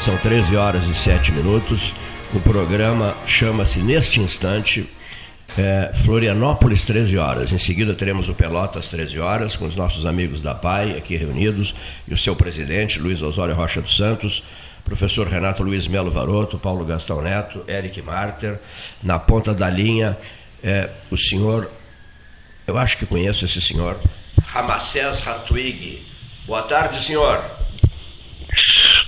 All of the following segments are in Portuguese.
São 13 horas e 7 minutos. O programa chama-se Neste Instante é, Florianópolis, 13 horas. Em seguida teremos o Pelotas, 13 horas, com os nossos amigos da PAI aqui reunidos e o seu presidente, Luiz Osório Rocha dos Santos, professor Renato Luiz Melo Varoto, Paulo Gastão Neto, Eric Marter. Na ponta da linha, é, o senhor, eu acho que conheço esse senhor, Ramacés Ratwig. Boa tarde, senhor.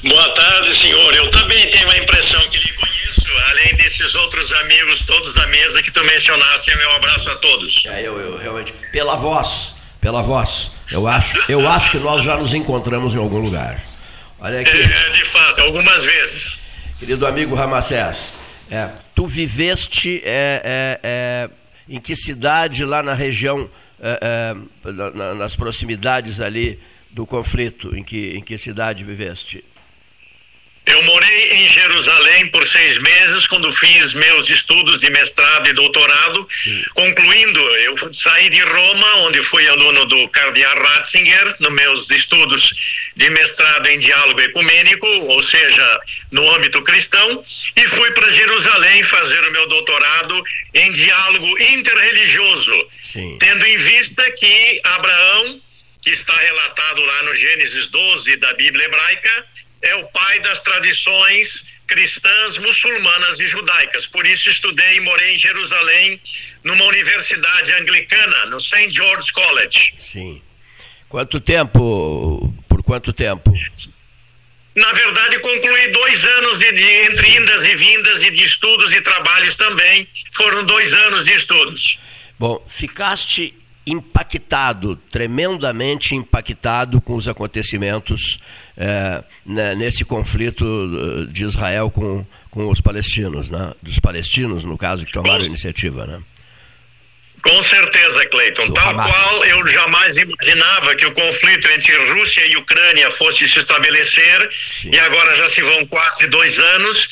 Boa tarde, senhor. Eu também tenho a impressão que lhe conheço, além desses outros amigos todos da mesa que tu mencionaste. Meu abraço a todos. É, eu, eu realmente, pela voz, pela voz, eu acho, eu acho que nós já nos encontramos em algum lugar. Olha aqui. É, de fato, algumas vezes. Querido amigo Ramacés, é, tu viveste é, é, é em que cidade lá na região, é, na, nas proximidades ali do conflito? Em que, em que cidade viveste? Eu morei em Jerusalém por seis meses quando fiz meus estudos de mestrado e doutorado. Sim. Concluindo, eu saí de Roma, onde fui aluno do Cardeal Ratzinger, nos meus estudos de mestrado em diálogo ecumênico, ou seja, no âmbito cristão, e fui para Jerusalém fazer o meu doutorado em diálogo interreligioso, Sim. tendo em vista que Abraão que está relatado lá no Gênesis 12 da Bíblia hebraica, é o pai das tradições cristãs, muçulmanas e judaicas. Por isso estudei e morei em Jerusalém, numa universidade anglicana, no St. George College. Sim. Quanto tempo? Por quanto tempo? Na verdade, concluí dois anos de, de, entre indas e vindas e de estudos e trabalhos também. Foram dois anos de estudos. Bom, ficaste impactado, tremendamente impactado com os acontecimentos é, né, nesse conflito eh, de Israel com, com os palestinos, né? dos palestinos, no caso, que tomaram a iniciativa. Né? Com certeza, Cleiton. Tal Hamas. qual eu jamais imaginava que o conflito entre Rússia e Ucrânia fosse se estabelecer, Sim. e agora já se vão quase dois anos.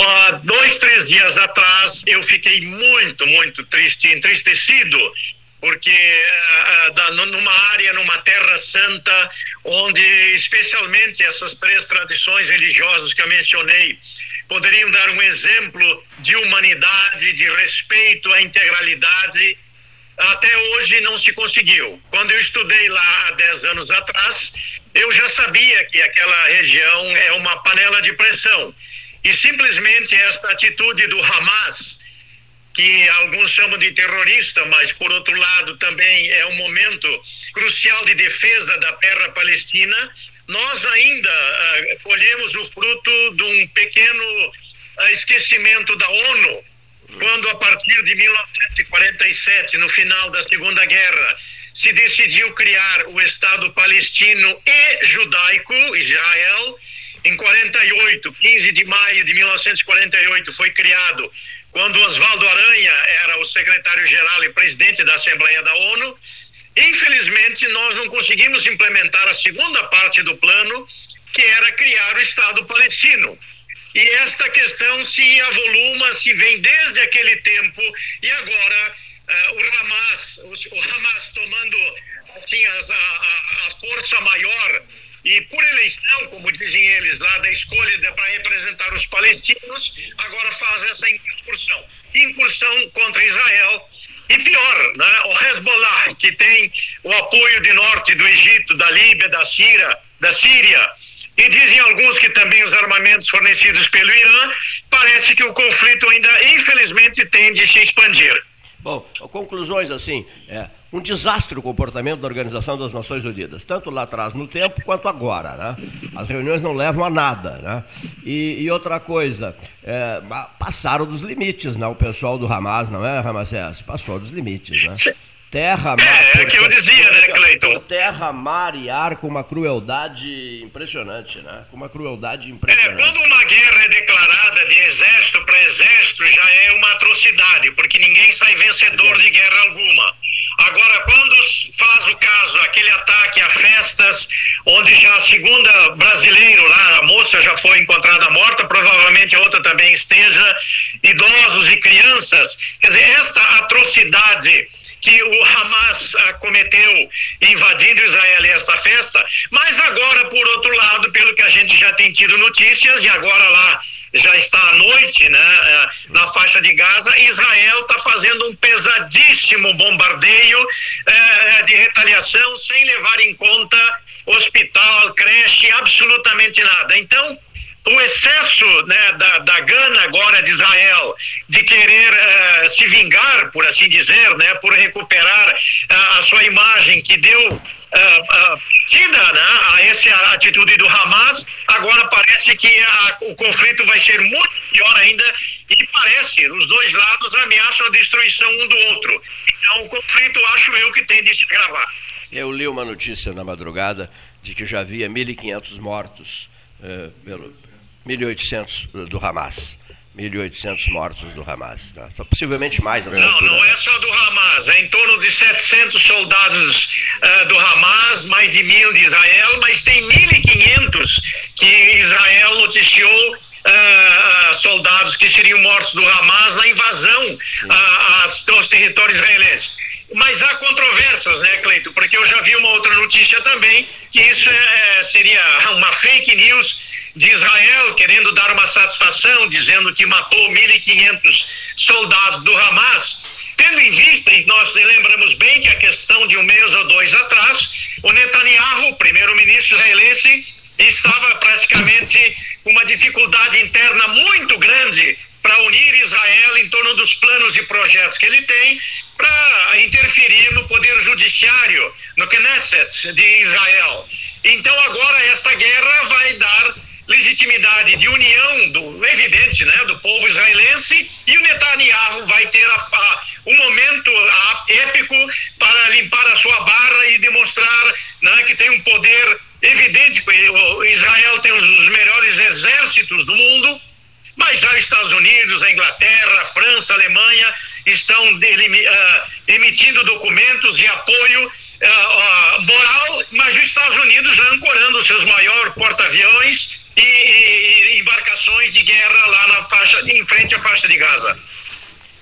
Uh, dois, três dias atrás, eu fiquei muito, muito triste, entristecido porque uh, numa área, numa terra santa, onde especialmente essas três tradições religiosas que eu mencionei poderiam dar um exemplo de humanidade, de respeito à integralidade, até hoje não se conseguiu. Quando eu estudei lá há 10 anos atrás, eu já sabia que aquela região é uma panela de pressão. E simplesmente esta atitude do Hamas, que alguns chamam de terrorista, mas por outro lado também é um momento crucial de defesa da terra palestina, nós ainda uh, colhemos o fruto de um pequeno uh, esquecimento da ONU, quando a partir de 1947, no final da Segunda Guerra, se decidiu criar o Estado palestino e judaico, Israel. Em 48, 15 de maio de 1948, foi criado quando Oswaldo Aranha era o secretário-geral e presidente da Assembleia da ONU. Infelizmente, nós não conseguimos implementar a segunda parte do plano, que era criar o Estado palestino. E esta questão se avoluma, se vem desde aquele tempo, e agora uh, o, Hamas, o, o, Hamas tomando assim, a, a, a força maior e por eleição, como dizem eles lá, da escolha para representar os palestinos, agora faz essa incursão. Incursão contra Israel. E pior, né, o Hezbollah, que tem o apoio de norte do Egito, da Líbia, da Síria, da Síria, e dizem alguns que também os armamentos fornecidos pelo Irã, parece que o conflito ainda, infelizmente, tende a se expandir. Bom, conclusões assim, é, um desastre o comportamento da Organização das Nações Unidas, tanto lá atrás no tempo quanto agora. Né? As reuniões não levam a nada. Né? E, e outra coisa, é, passaram dos limites, né? o pessoal do Hamas, não é, Ramacés? Passou dos limites. Né? Terra, mar. É, é que eu dizia, né, Cleiton? Terra, mar e ar com uma crueldade impressionante, né? Com uma crueldade impressionante. É, quando uma guerra é declarada de exército para exército, já é uma atrocidade, porque ninguém sai vencedor de guerra alguma. Agora, quando faz o caso, aquele ataque a festas, onde já a segunda brasileiro lá, a moça já foi encontrada morta, provavelmente a outra também esteja, idosos e crianças, quer dizer, esta atrocidade que o Hamas ah, cometeu invadindo Israel esta festa, mas agora, por outro lado, pelo que a gente já tem tido notícias, e agora lá já está à noite, né, é, na faixa de Gaza, Israel está fazendo um pesadíssimo bombardeio é, de retaliação sem levar em conta hospital, creche, absolutamente nada. Então, o excesso né, da, da gana agora de Israel de querer uh, se vingar, por assim dizer, né, por recuperar uh, a sua imagem que deu uh, tida né, a essa atitude do Hamas, agora parece que a, o conflito vai ser muito pior ainda e parece, os dois lados ameaçam a destruição um do outro. Então o conflito, acho eu, que tem de se gravar. Eu li uma notícia na madrugada de que já havia 1.500 mortos uh, pelo 1.800 do Hamas. 1.800 mortos do Hamas. Né? Possivelmente mais. Não, altura, não é só do Hamas. É em torno de 700 soldados uh, do Hamas, mais de mil de Israel, mas tem 1.500 que Israel noticiou uh, soldados que seriam mortos do Hamas na invasão uh, aos territórios israelenses. Mas há controvérsias, né, Cleito? Porque eu já vi uma outra notícia também, que isso é, seria uma fake news de Israel querendo dar uma satisfação, dizendo que matou 1.500 soldados do Hamas, tendo em vista, e nós lembramos bem que a questão de um mês ou dois atrás, o Netanyahu, primeiro-ministro israelense, estava praticamente com uma dificuldade interna muito grande para unir Israel em torno dos planos e projetos que ele tem para interferir no poder judiciário, no Knesset de Israel. Então agora esta guerra vai dar legitimidade de união do evidente, né, do povo israelense e o Netanyahu vai ter a, a, um momento a, épico para limpar a sua barra e demonstrar né, que tem um poder evidente. Israel tem dos melhores exércitos do mundo, mas já os Estados Unidos, a Inglaterra, a França, a Alemanha estão uh, emitindo documentos de apoio uh, uh, moral, mas os Estados Unidos já ancorando seus maiores porta-aviões e, e, embarcações de guerra lá na faixa, em frente à faixa de Gaza.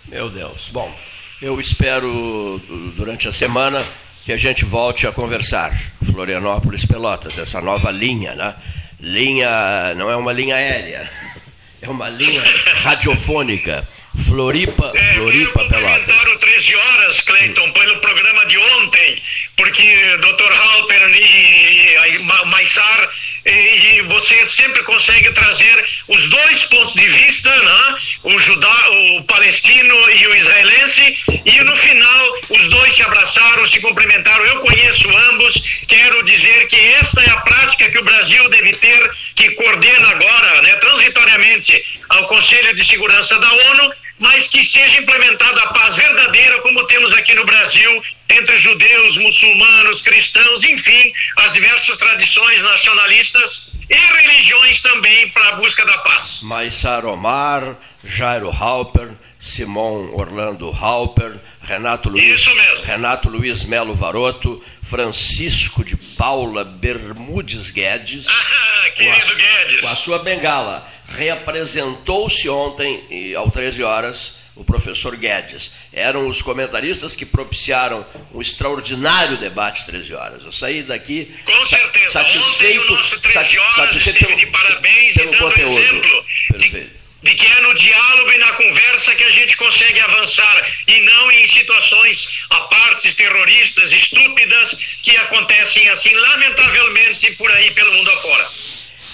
Meu Deus. Bom, eu espero durante a semana que a gente volte a conversar. Florianópolis Pelotas, essa nova linha, né? Linha, não é uma linha aérea, é uma linha radiofônica. Floripa, é, Floripa, Pelotas. 13 horas, Cleiton, pelo programa de ontem, porque Dr. Halper e, e Maissar e você sempre consegue trazer os dois pontos de vista, né? o judá, o palestino e o israelense, e no final os dois se abraçaram, se cumprimentaram. Eu conheço ambos, quero dizer que esta é a prática que o Brasil deve ter, que coordena agora, né, transitoriamente, ao Conselho de Segurança da ONU, mas que seja implementada a paz verdadeira, como temos aqui no Brasil, entre judeus, muçulmanos, cristãos, enfim, as diversas tradições nacionalistas e religiões também para a busca da paz. Maissar Omar, Jairo Halper, Simon Orlando Halper, Renato Luiz, Renato Luiz Melo Varoto, Francisco de Paula Bermudes Guedes. Ah, querido com a, Guedes. Com a sua bengala. Reapresentou-se ontem, ao 13 horas, o professor Guedes. Eram os comentaristas que propiciaram um extraordinário debate 13 horas. Eu saí daqui Com certeza. satisfeito, Ontem o nosso 13 horas satisfeito pelo, de parabéns pelo conteúdo. exemplo de, de, que é no diálogo e na conversa que a gente consegue avançar e não em situações a partes terroristas estúpidas que acontecem assim lamentavelmente por aí pelo mundo afora.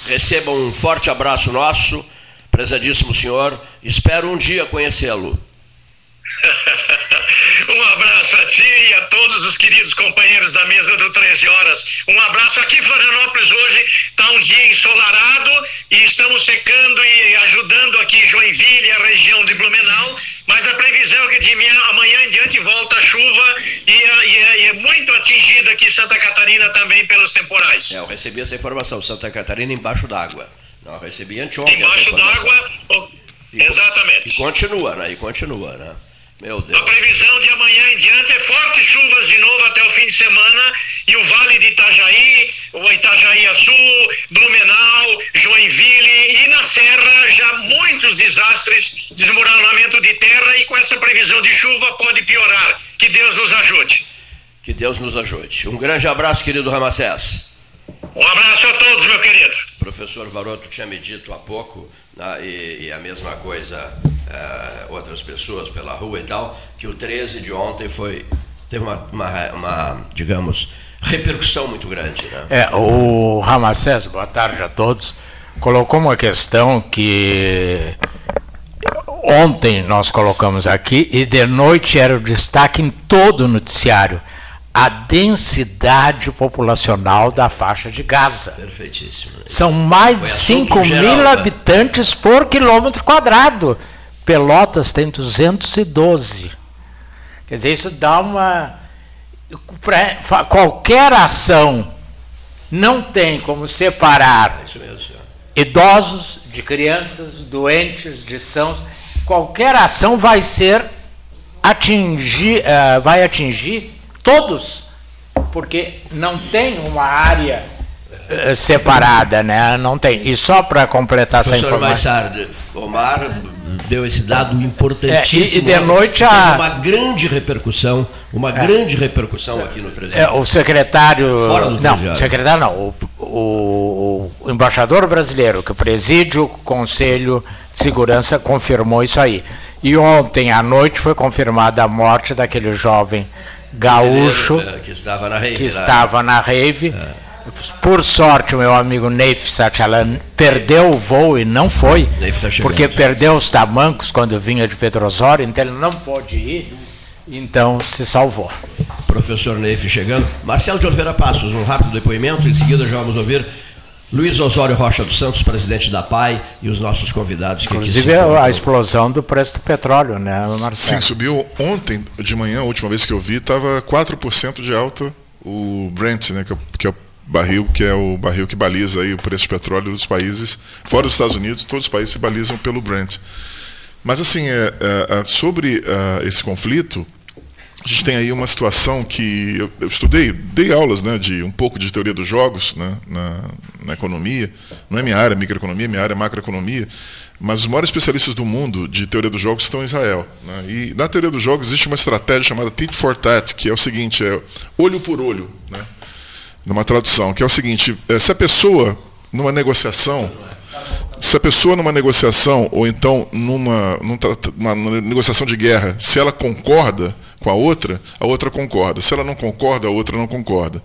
Receba um forte abraço nosso prezadíssimo senhor, espero um dia conhecê-lo. um abraço a ti e a todos os queridos companheiros da mesa do 13 horas. Um abraço aqui Florianópolis hoje está um dia ensolarado e estamos secando e ajudando aqui Joinville, a região de Blumenau, mas a previsão é que de amanhã em diante volta a chuva e, e, e é muito atingida aqui Santa Catarina também pelos temporais. É, eu recebi essa informação, Santa Catarina embaixo d'água. Não, recebi anteontem. Embaixo d'água, exatamente. E continua, né? E continua, né? Meu Deus. A previsão de amanhã em diante é fortes chuvas de novo até o fim de semana e o Vale de Itajaí, o Itajaí Sul, Blumenau, Joinville e na Serra já muitos desastres, desmoronamento de terra e com essa previsão de chuva pode piorar. Que Deus nos ajude. Que Deus nos ajude. Um grande abraço, querido Ramacés. Um abraço a todos, meu querido. Professor Varoto tinha me dito há pouco, né, e, e, a mesma coisa uh, outras pessoas pela rua e tal, que o 13 de ontem foi teve uma, uma, uma digamos, repercussão muito grande. Né? É, o Ramacés, boa tarde a todos, colocou uma questão que ontem nós colocamos aqui e de noite era o destaque em todo o noticiário a densidade populacional da faixa de Gaza. Perfeitíssimo. São mais de 5 mil habitantes por quilômetro quadrado. Pelotas tem 212. Quer dizer, isso dá uma. Qualquer ação não tem como separar idosos de crianças, doentes, de sãos. Qualquer ação vai ser atingir, uh, vai atingir todos, porque não tem uma área separada, né? Não tem. E só para completar Professor essa informação. Professor Omar deu esse dado importantíssimo. É, e, e, de noite a... uma grande repercussão, uma é. grande repercussão aqui no 3 é, O secretário, não, o secretário não, o, o, o, embaixador brasileiro que preside o Conselho de Segurança confirmou isso aí. E ontem à noite foi confirmada a morte daquele jovem gaúcho é, que estava na rave. Que estava na rave. Por sorte, o meu amigo Neif Satchalan perdeu o voo e não foi, tá porque perdeu os tamancos quando vinha de Petrosório, então ele não pôde ir, então se salvou. Professor Neif chegando. Marcelo de Oliveira Passos, um rápido depoimento, em seguida já vamos ouvir Luiz Osório Rocha dos Santos, presidente da PAI, e os nossos convidados que Inclusive aqui Inclusive a explosão do preço do petróleo, né, Marcelo? Sim, subiu ontem de manhã, a última vez que eu vi, estava 4% de alta o Brent, né, que é, que é o barril que é o barril que baliza aí o preço do petróleo dos países, fora dos Estados Unidos, todos os países se balizam pelo Brent. Mas assim, é, é, é sobre uh, esse conflito, a gente tem aí uma situação que eu, eu, estudei, dei aulas né, de um pouco de teoria dos jogos né, na, na, economia. Não é minha área, microeconomia, minha área é macroeconomia. Mas os maiores especialistas do mundo de teoria dos jogos estão em Israel. Né, e na teoria dos jogos existe uma estratégia chamada tit for tat, que é o seguinte: é olho por olho, né, numa tradução, que é o seguinte: é, se a pessoa numa negociação se a pessoa numa negociação ou então numa, numa, negociação de guerra, se ela concorda com a outra, a outra concorda. Se ela não concorda, a outra não concorda.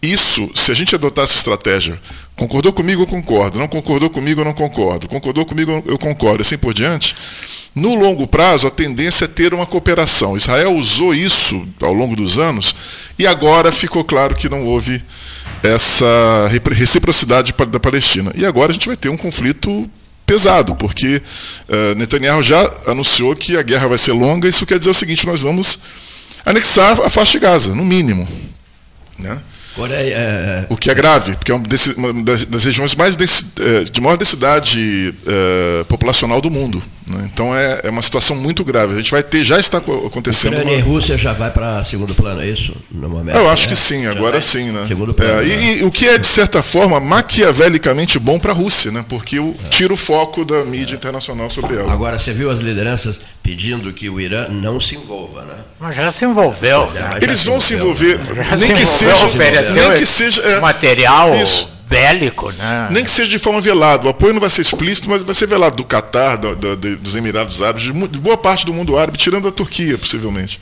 Isso, se a gente adotar essa estratégia, concordou comigo, eu concordo, não concordou comigo, eu não concordo, concordou comigo, eu concordo, assim por diante, no longo prazo a tendência é ter uma cooperação. Israel usou isso ao longo dos anos e agora ficou claro que não houve essa reciprocidade da Palestina. E agora a gente vai ter um conflito pesado, porque uh, Netanyahu já anunciou que a guerra vai ser longa. Isso quer dizer o seguinte: nós vamos anexar a faixa de Gaza, no mínimo. Né? É, é... O que é grave, porque é uma das, regiões mais é, de maior densidade uh, populacional do mundo. Né? Então é, é, uma situação muito grave. A gente vai ter, já está acontecendo. Ucrânia uma... e Rússia já vai para segundo plano, é isso? No momento, Eu acho né? que sim, agora sim. Né? Segundo plano. É, e, né? e, o que é, de certa forma, maquiavelicamente bom para a Rússia, né? porque o, tira o foco da mídia internacional sobre ela. Agora, você viu as lideranças pedindo que o Irã não se envolva, né? Mas já se envolveu. É, Eles vão se envolver, né? nem, que seja, nem que seja. É, material. Isso bélico, né? Nem que seja de forma velada. O apoio não vai ser explícito, mas vai ser velado do Catar, do, do, dos Emirados Árabes, de, boa parte do mundo árabe, tirando a Turquia, possivelmente.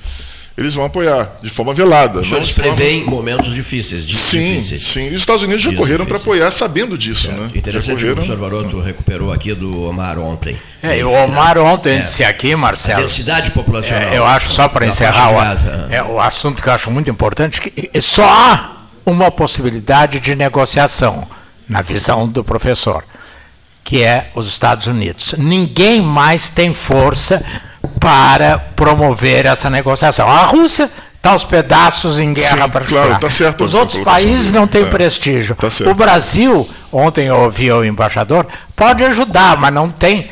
Eles vão apoiar de forma velada. Os senhores preveem momentos difíceis. sim, difíceis. sim. E os Estados Unidos já correram para apoiar sabendo disso. Né? Interessante já correram. o professor Varoto recuperou aqui do Omar ontem. É, o Omar ontem é. disse aqui, Marcelo. A densidade populacional. É, eu acho, só para encerrar o, é, o assunto que eu acho muito importante, que só há uma possibilidade de negociação na visão do professor, que é os Estados Unidos. Ninguém mais tem força para promover essa negociação. A Rússia está aos pedaços em guerra para claro, tá certo Os outros países não têm é, prestígio. Tá o Brasil, ontem eu ouvi o embaixador, pode ajudar, mas não tem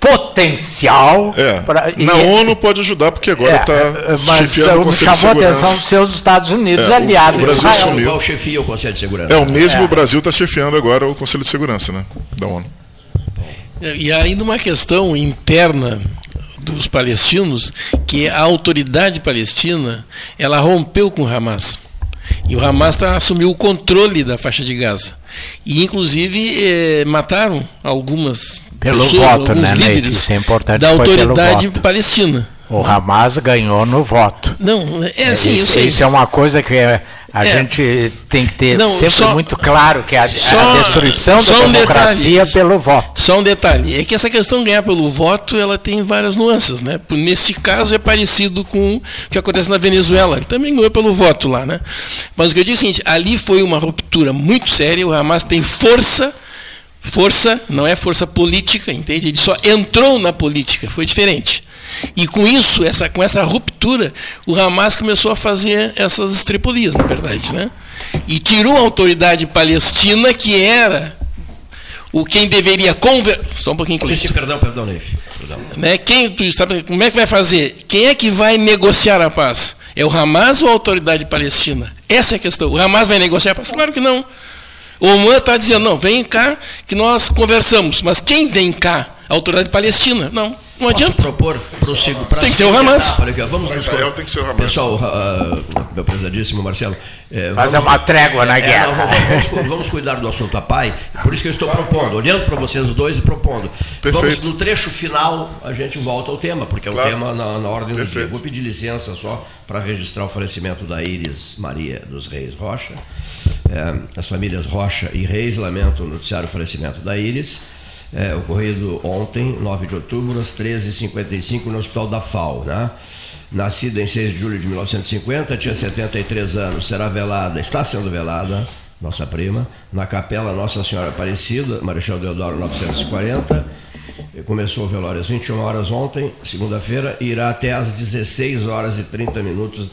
potencial. É. Pra, Na e, ONU pode ajudar, porque agora está é, chefiando o Conselho de Segurança. chamou a atenção dos seus Estados Unidos é, aliados. O, o Brasil Israel. sumiu. Qual chefia o Conselho de Segurança? É, o mesmo é. Brasil está chefiando agora o Conselho de Segurança né, da ONU. E ainda uma questão interna dos palestinos que a autoridade palestina ela rompeu com o Hamas. E o Hamas tá, assumiu o controle da faixa de Gaza. E, inclusive, eh, mataram algumas pelo pessoas, voto, alguns né, líderes Isso é importante, da autoridade palestina. O Hamas ganhou no voto. Não, é assim, isso, eu. Isso é uma coisa que é, a é. gente tem que ter Não, sempre só, muito claro, que é a, só, a destruição da um democracia detalhe, pelo voto. Só um detalhe, é que essa questão de ganhar pelo voto, ela tem várias nuances, né? Nesse caso é parecido com o que acontece na Venezuela, que também ganhou pelo voto lá, né? Mas o que eu digo é o seguinte, ali foi uma ruptura muito séria, o Hamas tem força, força, não é força política, entende? Ele só entrou na política, foi diferente. E com isso, essa, com essa ruptura, o Hamas começou a fazer essas estripulias, na verdade. Né? E tirou a autoridade palestina, que era o quem deveria conversar. Só um pouquinho, Cleiton. Perdão, perdão, Neif. Perdão. Né? Quem, tu sabe, como é que vai fazer? Quem é que vai negociar a paz? É o Hamas ou a autoridade palestina? Essa é a questão. O Hamas vai negociar a paz? Claro que não. O Oman está dizendo, não, vem cá que nós conversamos. Mas quem vem cá? A autoridade palestina? Não. Não adianta. Posso propor prossigo para Tem que ser o Hamas. Vamos Israel tem que ser o Hamas. Pessoal, uh, meu prezadíssimo Marcelo. É, Fazer uma trégua na é, guerra. Não, vamos, vamos, vamos, cuidar do assunto a pai, por isso que eu estou propondo, olhando para vocês dois e propondo. Perfeito. Vamos, no trecho final, a gente volta ao tema, porque é um claro. tema na, na ordem Perfeito. do dia. Vou pedir licença só para registrar o falecimento da Iris Maria dos Reis Rocha. É, as famílias Rocha e Reis lamentam noticiar o falecimento da Iris é, ocorrido ontem, 9 de outubro, às 13h55, no Hospital da FAO. Né? Nascida em 6 de julho de 1950, tinha 73 anos, será velada, está sendo velada, nossa prima, na Capela Nossa Senhora Aparecida, Marechal Deodoro 940 Começou o velório às 21 horas ontem, segunda-feira, e irá até às 16 horas e 30 minutos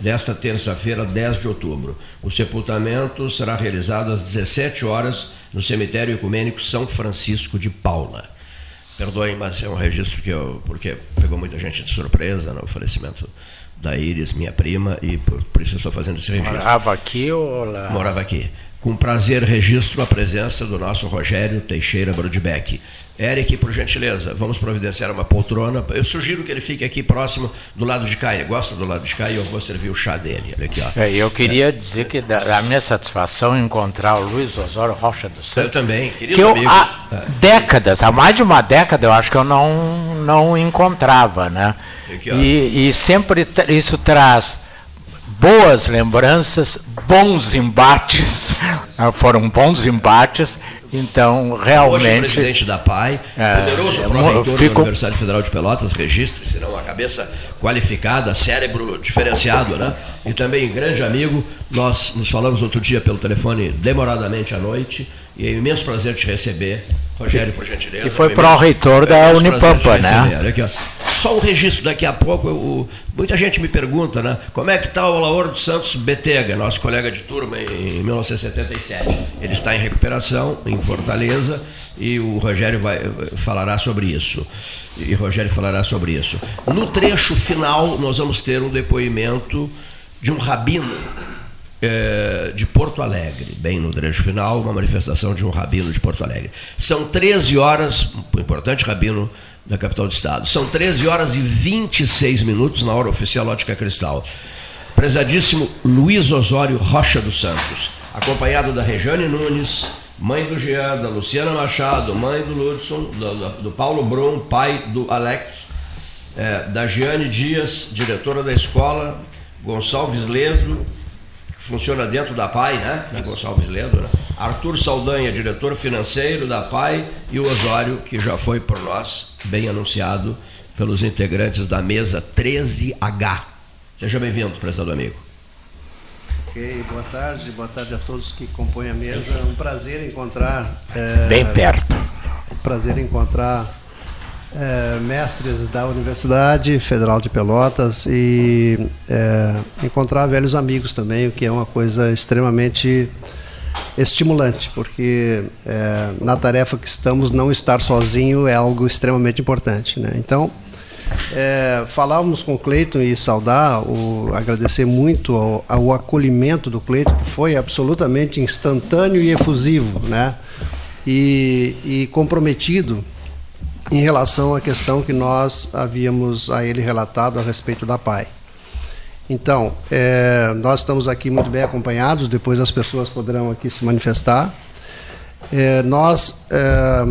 desta terça-feira, 10 de outubro. O sepultamento será realizado às 17 horas no cemitério ecumênico São Francisco de Paula. Perdoem, mas é um registro que eu. porque pegou muita gente de surpresa no falecimento da Iris, minha prima, e por, por isso estou fazendo esse registro. Morava aqui ou lá? Morava aqui. Com prazer registro a presença do nosso Rogério Teixeira Brodbeck, Eric, por gentileza, vamos providenciar uma poltrona. Eu sugiro que ele fique aqui próximo do lado de cá. Ele gosta do lado de cá e eu vou servir o chá dele. Aqui, ó. É, eu queria é. dizer que da, a minha sação encontrar o Luiz Osório Rocha do Santos. Eu também, querido que eu, amigo. Há é. décadas, há mais de uma década, eu acho que eu não, não encontrava, né? Aqui, e, e sempre isso traz boas lembranças, bons embates, foram bons embates então, realmente. Hoje, presidente da PAI, é, poderoso é, pró-reitor fico... da Universidade Federal de Pelotas, registre, será uma cabeça qualificada, cérebro diferenciado, né? E também grande amigo. Nós nos falamos outro dia pelo telefone, demoradamente à noite, e é um imenso prazer te receber Rogério, por gentileza. E foi pró-reitor da Unipampa, né? Aqui. Só um registro, daqui a pouco, muita gente me pergunta, né? Como é que está o Lauro dos Santos Betega, nosso colega de turma em 1977? Ele está em recuperação em Fortaleza e o Rogério vai, falará sobre isso. E Rogério falará sobre isso. No trecho final, nós vamos ter um depoimento de um rabino é, de Porto Alegre, bem no trecho final, uma manifestação de um rabino de Porto Alegre. São 13 horas, um importante rabino da capital do estado, são 13 horas e 26 minutos na hora oficial Ótica Cristal. Prezadíssimo Luiz Osório Rocha dos Santos, acompanhado da Rejane Nunes, mãe do Jean, da Luciana Machado, mãe do Ludson, do, do Paulo Brum, pai do Alex, é, da Giane Dias, diretora da escola, Gonçalves Leso, funciona dentro da PAI, né? Da Gonçalves Ledo, né? Arthur Saldanha, diretor financeiro da PAI, e o Osório, que já foi por nós bem anunciado pelos integrantes da mesa 13H. Seja bem-vindo, prezado amigo. Ok, boa tarde, boa tarde a todos que compõem a mesa. Um prazer encontrar. É, bem perto. Um prazer encontrar é, mestres da Universidade Federal de Pelotas e é, encontrar velhos amigos também, o que é uma coisa extremamente estimulante, porque é, na tarefa que estamos, não estar sozinho é algo extremamente importante. Né? Então, é, falávamos com o Cleiton e saudar, o, agradecer muito ao, ao acolhimento do Cleiton, que foi absolutamente instantâneo e efusivo, né? e, e comprometido em relação à questão que nós havíamos a ele relatado a respeito da PAI. Então, é, nós estamos aqui muito bem acompanhados, depois as pessoas poderão aqui se manifestar. É, nós é,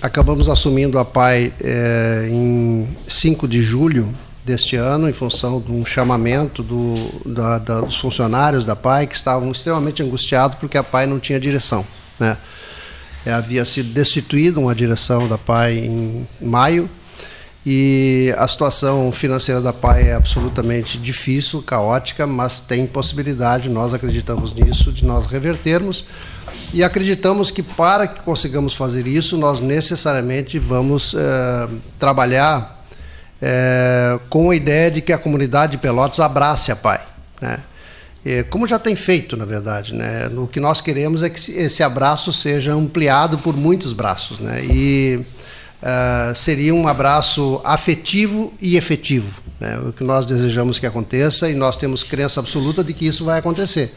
acabamos assumindo a PAI é, em 5 de julho deste ano, em função de um chamamento do, da, da, dos funcionários da PAI que estavam extremamente angustiados porque a PAI não tinha direção. Né? É, havia sido destituída uma direção da PAI em maio e a situação financeira da PAI é absolutamente difícil, caótica, mas tem possibilidade, nós acreditamos nisso, de nós revertermos e acreditamos que para que consigamos fazer isso, nós necessariamente vamos é, trabalhar é, com a ideia de que a comunidade de Pelotas abrace a PAI. Né? É, como já tem feito, na verdade. Né? O que nós queremos é que esse abraço seja ampliado por muitos braços. Né? E uh, seria um abraço afetivo e efetivo. Né? O que nós desejamos que aconteça e nós temos crença absoluta de que isso vai acontecer.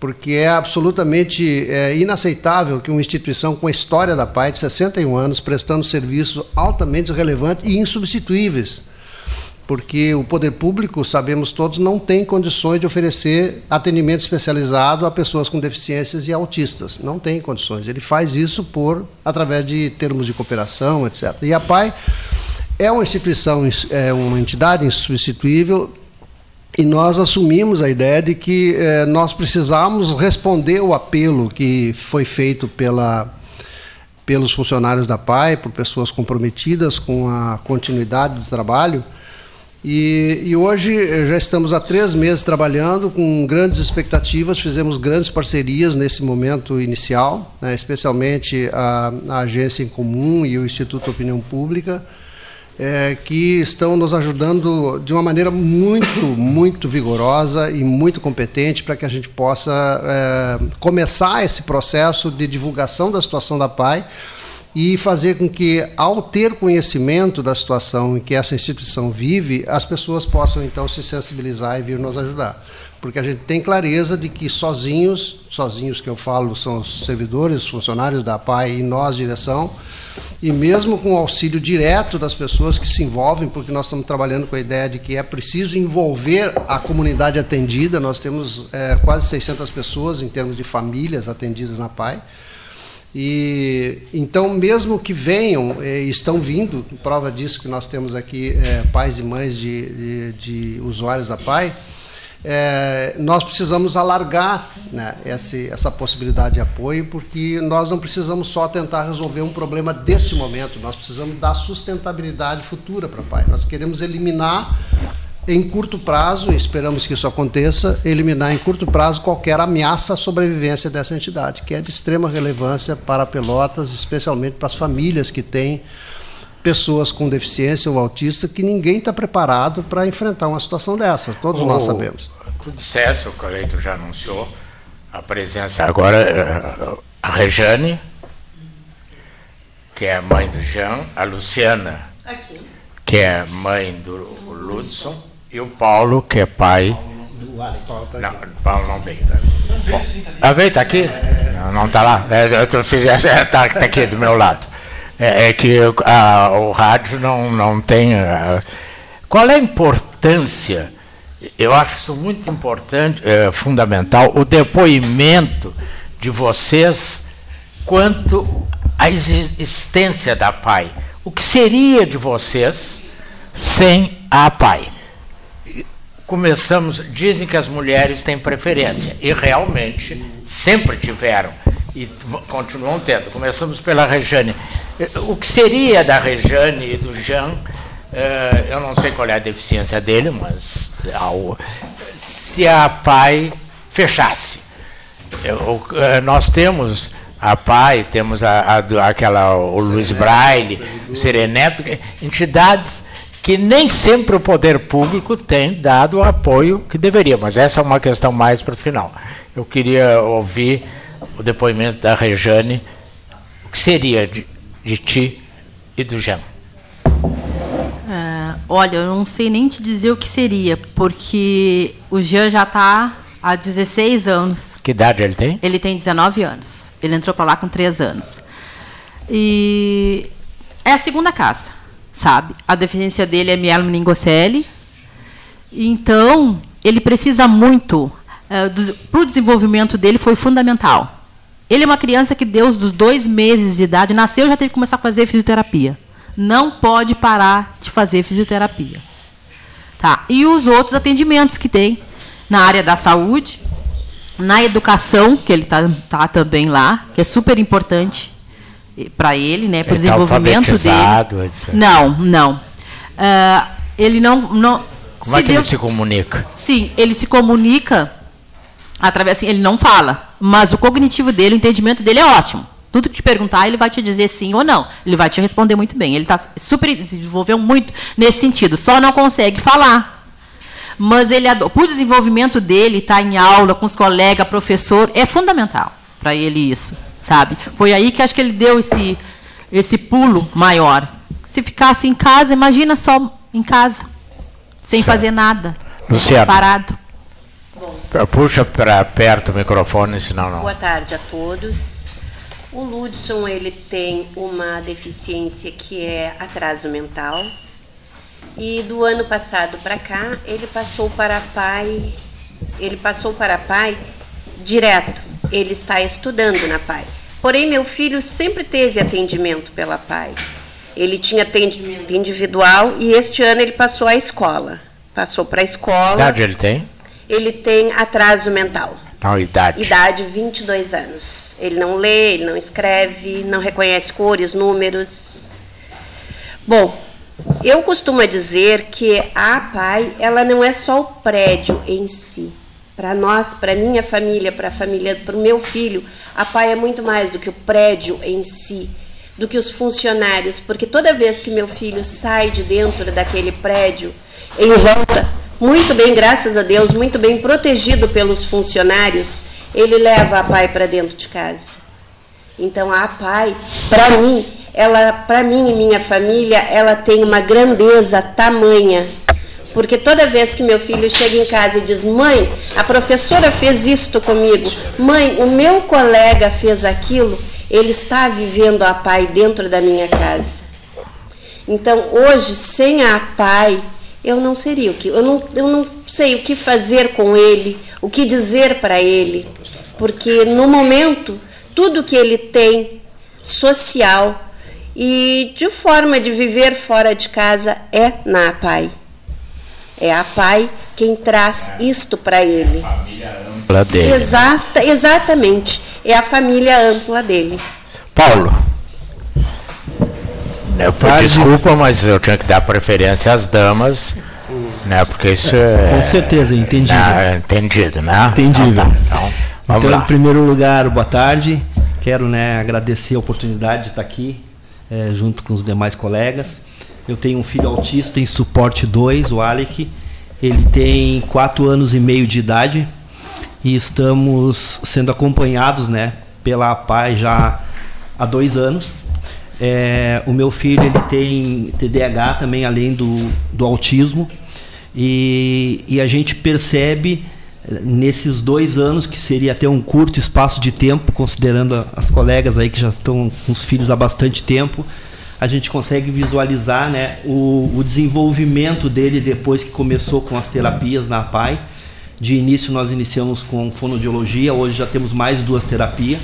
Porque é absolutamente é, inaceitável que uma instituição com a história da PAI de 61 anos, prestando serviços altamente relevantes e insubstituíveis porque o poder público, sabemos todos, não tem condições de oferecer atendimento especializado a pessoas com deficiências e autistas. Não tem condições. Ele faz isso por através de termos de cooperação, etc. E a PAI é uma instituição, é uma entidade insubstituível e nós assumimos a ideia de que eh, nós precisamos responder o apelo que foi feito pela pelos funcionários da PAI, por pessoas comprometidas com a continuidade do trabalho, e, e, hoje eh, já estamos há três meses trabalhando com grandes expectativas, fizemos grandes parcerias nesse momento inicial, né, especialmente a, a, Agência em Comum e o Instituto Opinião Pública, é, que estão nos ajudando de uma maneira muito, muito vigorosa e muito competente para que a gente possa é, começar esse processo de divulgação da situação da PAI e fazer com que, ao ter conhecimento da situação em que essa instituição vive, as pessoas possam então se sensibilizar e vir nos ajudar. Porque a gente tem clareza de que sozinhos, sozinhos que eu falo são os servidores, os funcionários da PAI e nós, direção, e mesmo com o auxílio direto das pessoas que se envolvem, porque nós estamos trabalhando com a ideia de que é preciso envolver a comunidade atendida, nós temos é, quase 600 pessoas em termos de famílias atendidas na PAI, e então, mesmo que venham, eh, estão vindo, prova disso que nós temos aqui eh, pais e mães de, de, de, usuários da PAI, eh, nós precisamos alargar né, essa, essa possibilidade de apoio, porque nós não precisamos só tentar resolver um problema deste momento, nós precisamos dar sustentabilidade futura para a PAI. Nós queremos eliminar em curto prazo, e esperamos que isso aconteça, eliminar em curto prazo qualquer ameaça à sobrevivência dessa entidade, que é de extrema relevância para Pelotas, especialmente para as famílias que têm pessoas com deficiência ou autista, que ninguém está preparado para enfrentar uma situação dessa, todos o, nós sabemos. Tu disseste, o Cleito já anunciou, a presença agora, eh, a Rejane, que é a mãe do Jean, a Luciana, Aqui. que é mãe do Lúcio, e o Paulo, que é pai. Não, Paulo não veio. Ah, veio, está aqui? Não está lá? É, eu fiz essa, está tá aqui do meu lado. É, é que a, o rádio não, não tem. A, qual é a importância? Eu acho isso muito importante, é, fundamental, o depoimento de vocês quanto à existência da PAI. O que seria de vocês sem a PAI? Começamos, dizem que as mulheres têm preferência, e realmente sempre tiveram, e continuam tendo. Começamos pela Rejane. O que seria da Rejane e do Jean, eh, eu não sei qual é a deficiência dele, mas se a PAI fechasse. Eh, nós temos a PAI, temos a, a, aquela, o Luiz Braille, o Serenep, entidades que nem sempre o poder público tem dado o apoio que deveria, mas essa é uma questão mais para o final. Eu queria ouvir o depoimento da Rejane, o que seria de, de ti e do Jean? É, olha, eu não sei nem te dizer o que seria, porque o Jean já está há 16 anos. Que idade ele tem? Ele tem 19 anos. Ele entrou para lá com 3 anos. E é a segunda casa, sabe? A deficiência dele é mielomeningocele. Então, ele precisa muito. Uh, Para o desenvolvimento dele foi fundamental. Ele é uma criança que, Deus, dos dois meses de idade, nasceu já teve que começar a fazer fisioterapia. Não pode parar de fazer fisioterapia. Tá? E os outros atendimentos que tem na área da saúde, na educação, que ele está tá também lá, que é super importante para ele, né, para o tá desenvolvimento dele. Etc. Não, não. Uh, ele não, não. Como é que Deus, ele se comunica? Sim, ele se comunica através, assim, ele não fala, mas o cognitivo dele, o entendimento dele é ótimo. Tudo que te perguntar, ele vai te dizer sim ou não. Ele vai te responder muito bem. Ele tá super se desenvolveu muito nesse sentido. Só não consegue falar. Mas ele, o desenvolvimento dele, estar tá em aula com os colegas, professor, é fundamental para ele isso sabe? Foi aí que acho que ele deu esse, esse pulo maior. Se ficasse em casa, imagina só em casa, sem certo. fazer nada, Luciano. parado. Bom, Puxa para perto o microfone, senão não. Boa tarde a todos. O Ludson ele tem uma deficiência que é atraso mental. E do ano passado para cá, ele passou para pai, ele passou para pai direto ele está estudando na PAI. Porém, meu filho sempre teve atendimento pela PAI. Ele tinha atendimento individual e este ano ele passou à escola. Passou para a escola. Idade ele tem? Ele tem atraso mental. Não, idade. Idade 22 anos. Ele não lê, ele não escreve, não reconhece cores, números. Bom, eu costumo dizer que a PAI, ela não é só o prédio em si para nós, para minha família, para a família, para o meu filho, a PAI é muito mais do que o prédio em si, do que os funcionários, porque toda vez que meu filho sai de dentro daquele prédio, em volta, muito bem, graças a Deus, muito bem protegido pelos funcionários, ele leva a PAI para dentro de casa. Então a PAI, para mim, ela, para mim e minha família, ela tem uma grandeza tamanha porque toda vez que meu filho chega em casa e diz: Mãe, a professora fez isto comigo, mãe, o meu colega fez aquilo, ele está vivendo a pai dentro da minha casa. Então, hoje, sem a pai, eu não seria o que, eu não, eu não sei o que fazer com ele, o que dizer para ele, porque no momento, tudo que ele tem social e de forma de viver fora de casa é na pai. É a pai quem traz isto para ele. Família ampla dele. Exata, exatamente. É a família ampla dele. Paulo. Eu, desculpa, mas eu tinha que dar preferência às damas, né? Porque isso é. Com certeza, entendido. Né, entendido, né? Entendido. Então, tá, então, vamos então lá. em primeiro lugar, boa tarde. Quero né, agradecer a oportunidade de estar aqui é, junto com os demais colegas. Eu tenho um filho autista em suporte 2, o Alec. Ele tem 4 anos e meio de idade e estamos sendo acompanhados né, pela PAI já há dois anos. É, o meu filho ele tem TDAH também, além do, do autismo. E, e a gente percebe nesses dois anos, que seria até um curto espaço de tempo, considerando as colegas aí que já estão com os filhos há bastante tempo, a gente consegue visualizar né, o, o desenvolvimento dele depois que começou com as terapias na PAI. De início nós iniciamos com fonoaudiologia, hoje já temos mais duas terapias.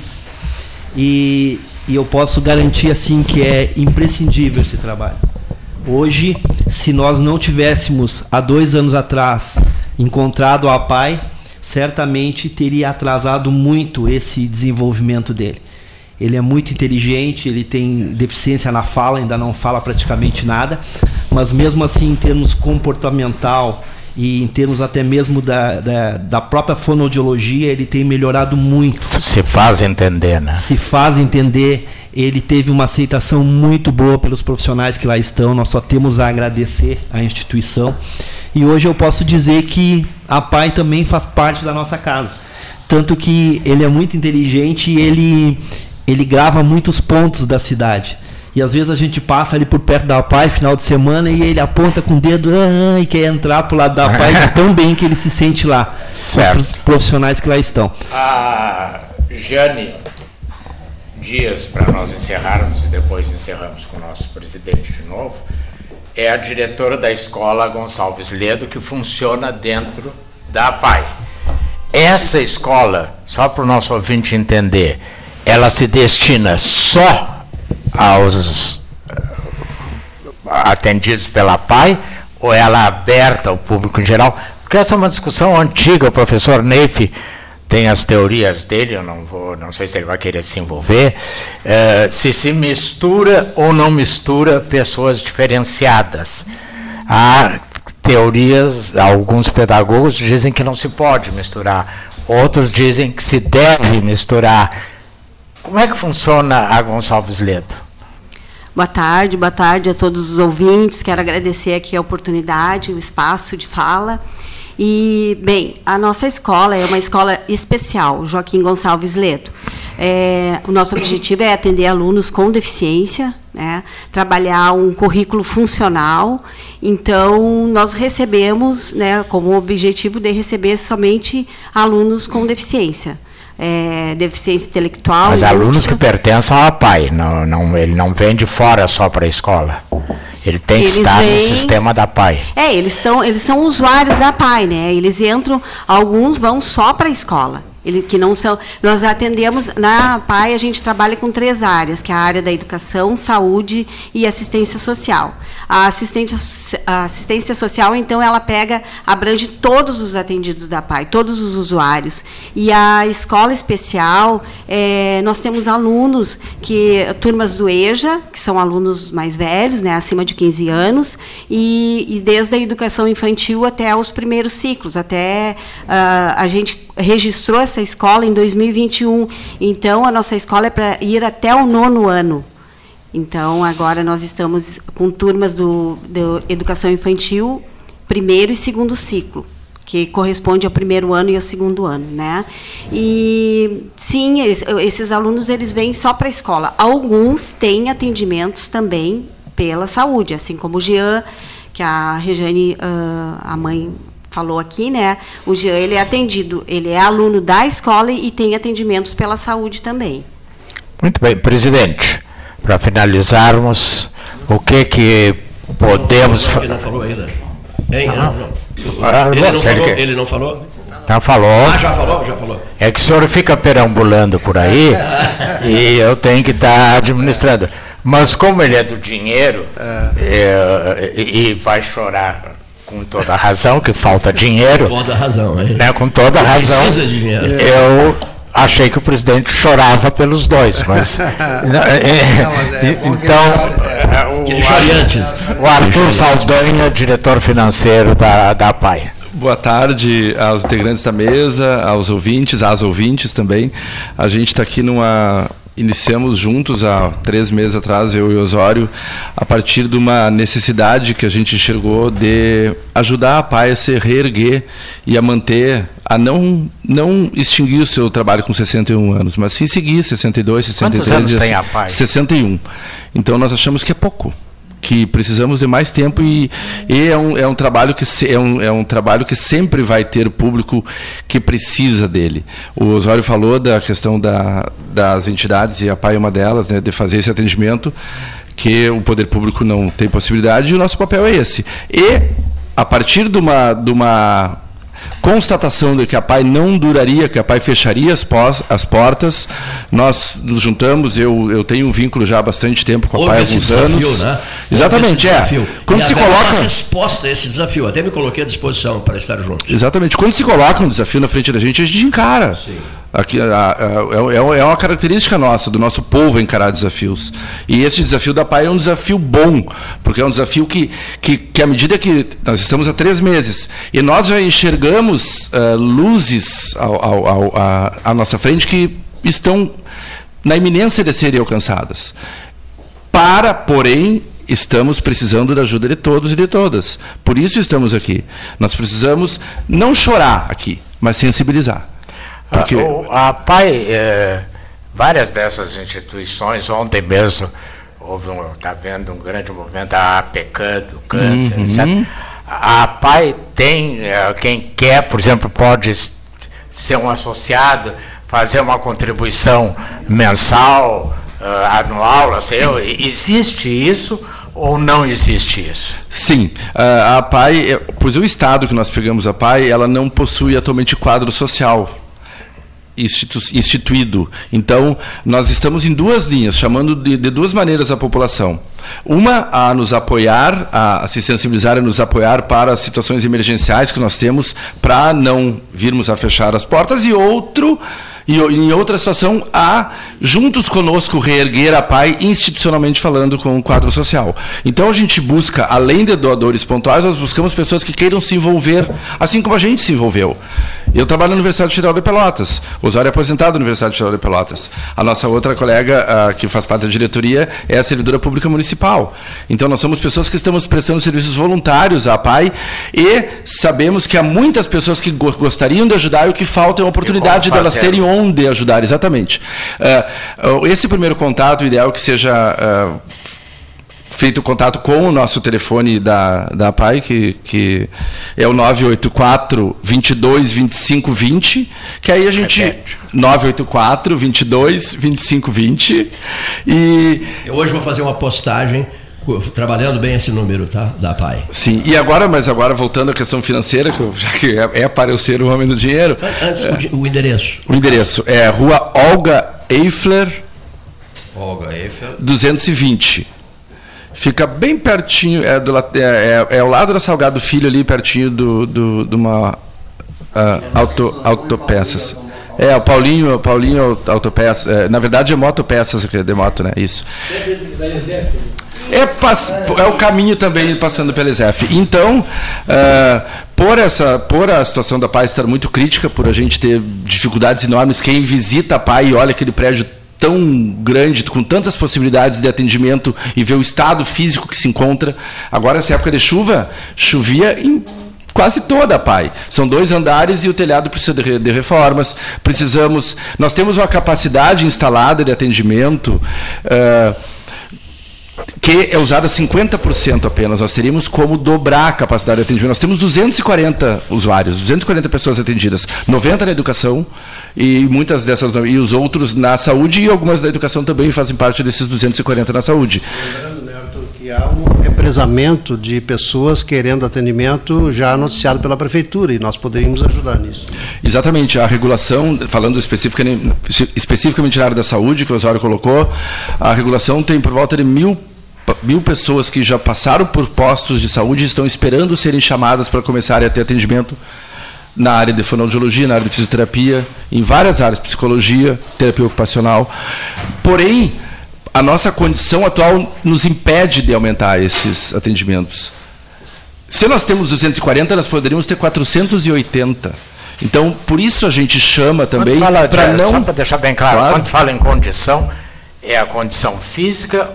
E, e eu posso garantir assim que é imprescindível esse trabalho. Hoje, se nós não tivéssemos há dois anos atrás encontrado a PAI, certamente teria atrasado muito esse desenvolvimento dele. Ele é muito inteligente, ele tem deficiência na fala, ainda não fala praticamente nada, mas mesmo assim, em termos comportamental e em termos até mesmo da, da, da própria fonoaudiologia, ele tem melhorado muito. Se faz entender, né? Se faz entender. Ele teve uma aceitação muito boa pelos profissionais que lá estão. Nós só temos a agradecer à instituição. E hoje eu posso dizer que a PAI também faz parte da nossa casa. Tanto que ele é muito inteligente e ele, ele grava muitos pontos da cidade. E às vezes a gente passa ali por perto da PAI final de semana e ele aponta com o dedo ah, e quer entrar pro lado da PAI tão bem que ele se sente lá. Certo. Os profissionais que lá estão. A Jane, dias para nós encerrarmos e depois encerramos com o nosso presidente de novo, é a diretora da escola Gonçalves Ledo, que funciona dentro da PAI. Essa escola, só para o nosso ouvinte entender, ela se destina só aos eh, atendidos pela PAI ou ela é aberta ao público em geral? Porque essa é uma discussão antiga, o professor Neif tem as teorias dele, eu não vou, não sei se ele vai querer se envolver, é, se se mistura ou não mistura pessoas diferenciadas. Há teorias, alguns pedagogos dizem que não se pode misturar, outros dizem que se deve misturar. Como é que funciona a Gonçalves Ledo? Boa tarde, boa tarde a todos os ouvintes. Quero agradecer aqui a oportunidade, o espaço de fala. E, bem, a nossa escola é uma escola especial, Joaquim Gonçalves Leto. É, o nosso objetivo é atender alunos com deficiência, né, trabalhar um currículo funcional. Então, nós recebemos, né, como objetivo de receber somente alunos com deficiência. É, deficiência intelectual. Mas alunos que pertencem ao PAI, não, não, ele não vem de fora só para a escola. Ele tem eles que estar vêm, no sistema da PAI. É, eles, estão, eles são usuários da PAI, né? Eles entram, alguns vão só para a escola. Ele, que não são. Nós atendemos na PAI a gente trabalha com três áreas, que é a área da educação, saúde e assistência social. A assistência, a assistência social, então, ela pega, abrange todos os atendidos da PAI, todos os usuários. E a escola especial, é, nós temos alunos que turmas do EJA, que são alunos mais velhos, né, acima de 15 anos, e, e desde a educação infantil até os primeiros ciclos, até uh, a gente registrou essa escola em 2021. Então, a nossa escola é para ir até o nono ano. Então, agora nós estamos com turmas do, do Educação Infantil, primeiro e segundo ciclo, que corresponde ao primeiro ano e ao segundo ano, né? E sim, esses, alunos eles vêm só para a escola. Alguns têm atendimentos também pela saúde, assim como o Jean, que a Regiane, a mãe falou aqui, né? O Jean ele é atendido, ele é aluno da escola e tem atendimentos pela saúde também. Muito bem, presidente. Para finalizarmos, o que que podemos fazer? Ele não falou ainda. Hein? Não, não. Ah, ele, não falou, ele não falou? Já falou. Ah, já falou, já falou. É que o senhor fica perambulando por aí e eu tenho que estar administrando. Mas como ele é do dinheiro é. e, e vai chorar com toda razão, que falta dinheiro. Com toda razão, né? Com toda razão. Precisa de dinheiro. Eu achei que o presidente chorava pelos dois, mas. não, é, é, então. É, o, o Arthur Saldanha, diretor financeiro da, da PAI. Boa tarde aos integrantes da mesa, aos ouvintes, às ouvintes também. A gente está aqui numa iniciamos juntos há três meses atrás, eu e o Osório, a partir de uma necessidade que a gente enxergou de ajudar a PAI a se reerguer e a manter, a não, não extinguir o seu trabalho com 61 anos, mas sim seguir 62, 63 Quantos anos tem a PAI? 61. Então nós achamos que é pouco que precisamos de mais tempo e, e é, um, é um trabalho que se, é, um, é um trabalho que sempre vai ter público que precisa dele. O Osório falou da questão da, das entidades e a PAI é uma delas, né, de fazer esse atendimento que o poder público não tem possibilidade e o nosso papel é esse. E a partir de uma, de uma constatação de que a PAI não duraria, que a PAI fecharia as, pós, as portas. Nós nos juntamos, eu, eu tenho um vínculo já há bastante tempo com a PAI há alguns desafio, anos. Né? Exatamente, é. Quando e se coloca uma resposta a esse desafio, até me coloquei à disposição para estar junto. Exatamente. Quando se coloca um desafio na frente da gente, a gente encara. Sim. Aqui, a, a, é, é uma característica nossa, do nosso povo encarar desafios. E esse desafio da PAI é um desafio bom, porque é um desafio que, que, que à medida que nós estamos há três meses, e nós já enxergamos uh, luzes ao, ao, ao, à nossa frente que estão na iminência de serem alcançadas. Para, porém, estamos precisando da ajuda de todos e de todas. Por isso estamos aqui. Nós precisamos não chorar aqui, mas sensibilizar. Porque... A, a PAI, é, várias dessas instituições, ontem mesmo, houve um, está vendo um grande movimento da APECAN, do câncer, uhum. etc. A PAI tem, é, quem quer, por exemplo, pode ser um associado, fazer uma contribuição mensal anual, sei, existe isso ou não existe isso? Sim, a PAI, pois o estado que nós pegamos a PAI, ela não possui atualmente quadro social institu instituído. Então, nós estamos em duas linhas, chamando de, de, duas maneiras a população. Uma, a nos apoiar, a, a se sensibilizar, a nos apoiar para as situações emergenciais que nós temos, para não virmos a fechar as portas, e outro e em outra situação, a, juntos conosco, reerguer a PAI, institucionalmente falando, com o quadro social. Então a gente busca, além de doadores pontuais, nós buscamos pessoas que queiram se envolver, assim como a gente se envolveu. Eu trabalho na Universidade Federal de Pelotas, Osório é aposentado na Universidade Federal de Pelotas. A nossa outra colega, que faz parte da diretoria, é a servidora pública municipal. Então nós somos pessoas que estamos prestando serviços voluntários à PAI e sabemos que há muitas pessoas que gostariam de ajudar e o que falta é a oportunidade delas terem onde ajudar, exatamente. Uh, esse primeiro contato, o ideal é que seja uh, feito contato com o nosso telefone da, da PAI, que, que é o 984 22 25 20, que aí a gente. Repete. 984 22 25 20. E. Eu hoje vou fazer uma postagem trabalhando bem esse número, tá? Da PAI. Sim, e agora, mas agora voltando à questão financeira, já que é, é para eu ser o homem do dinheiro. Antes, é, o endereço. O endereço é Rua Olga Eifler. Olga Eifler. 220. Fica bem pertinho, é, do, é, é, é ao lado da Salgado Filho, ali pertinho do, do, de uma uh, auto, autopeças. É, o Paulinho, o Paulinho Autopeças. É, na verdade é Motopeças é de moto, né? Isso. É, é o caminho também passando pelo ESF. Então, uh, por, essa, por a situação da PAI estar muito crítica, por a gente ter dificuldades enormes, quem visita a PAI e olha aquele prédio tão grande, com tantas possibilidades de atendimento e ver o estado físico que se encontra. Agora, essa época de chuva, chovia em quase toda a PAI. São dois andares e o telhado precisa de, reformas. Precisamos. Nós temos uma capacidade instalada de atendimento. Uh, que é usada 50% apenas. Nós teríamos como dobrar a capacidade de atendimento. Nós temos 240 usuários, 240 pessoas atendidas, 90 na educação e muitas dessas e os outros na saúde e algumas da educação também fazem parte desses 240 na saúde. Há um represamento de pessoas querendo atendimento já noticiado pela prefeitura e nós poderíamos ajudar nisso. Exatamente, a regulação, falando especificamente, especificamente na área da saúde, que o Osório colocou, a regulação tem por volta de mil mil pessoas que já passaram por postos de saúde e estão esperando serem chamadas para começarem a ter atendimento na área de fonoaudiologia, na área de fisioterapia, em várias áreas, psicologia, terapia ocupacional. Porém, a nossa condição atual nos impede de aumentar esses atendimentos. Se nós temos 240, nós poderíamos ter 480. Então, por isso a gente chama também para não. Só para deixar bem claro, claro, quando fala em condição, é a condição física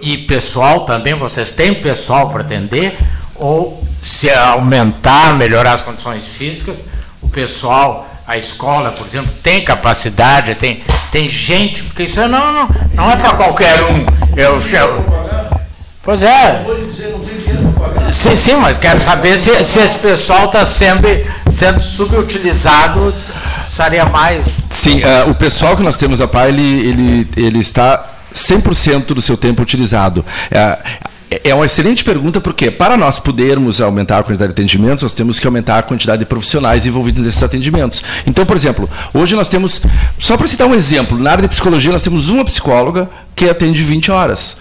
e pessoal também. Vocês têm pessoal para atender? Ou se aumentar, melhorar as condições físicas, o pessoal, a escola, por exemplo, tem capacidade, tem, tem gente, porque isso é, não, não, não é para qualquer um. Eu, eu, pois é. Sim, sim, mas quero saber se, se esse pessoal está sendo, sendo subutilizado, seria mais. Sim, uh, o pessoal que nós temos a PAI, ele, ele, ele está 100% do seu tempo utilizado. Uh, é uma excelente pergunta, porque para nós podermos aumentar a quantidade de atendimentos, nós temos que aumentar a quantidade de profissionais envolvidos nesses atendimentos. Então, por exemplo, hoje nós temos, só para citar um exemplo, na área de psicologia nós temos uma psicóloga que atende 20 horas.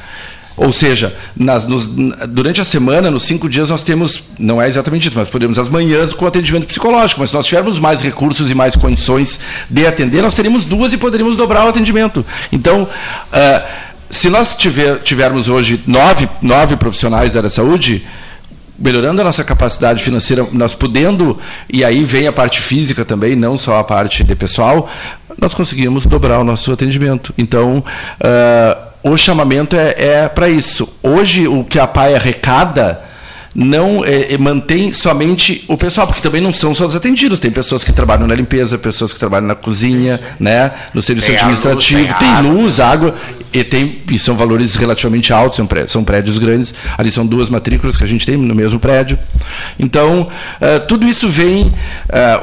Ou seja, nas, nos, durante a semana, nos cinco dias, nós temos, não é exatamente isso, mas podemos as manhãs com atendimento psicológico, mas se nós tivermos mais recursos e mais condições de atender, nós teríamos duas e poderíamos dobrar o atendimento. Então, uh, se nós tiver, tivermos hoje nove, nove profissionais da área da saúde, melhorando a nossa capacidade financeira, nós podendo, e aí vem a parte física também, não só a parte de pessoal, nós conseguimos dobrar o nosso atendimento. Então, uh, o chamamento é, é para isso. Hoje, o que a PAI arrecada não é, é, mantém somente o pessoal, porque também não são só os atendidos, tem pessoas que trabalham na limpeza, pessoas que trabalham na cozinha, né, no serviço tem administrativo, luz, tem, tem luz, água, e, tem, e são valores relativamente altos, são prédios, são prédios grandes, ali são duas matrículas que a gente tem no mesmo prédio. Então, uh, tudo isso vem, uh,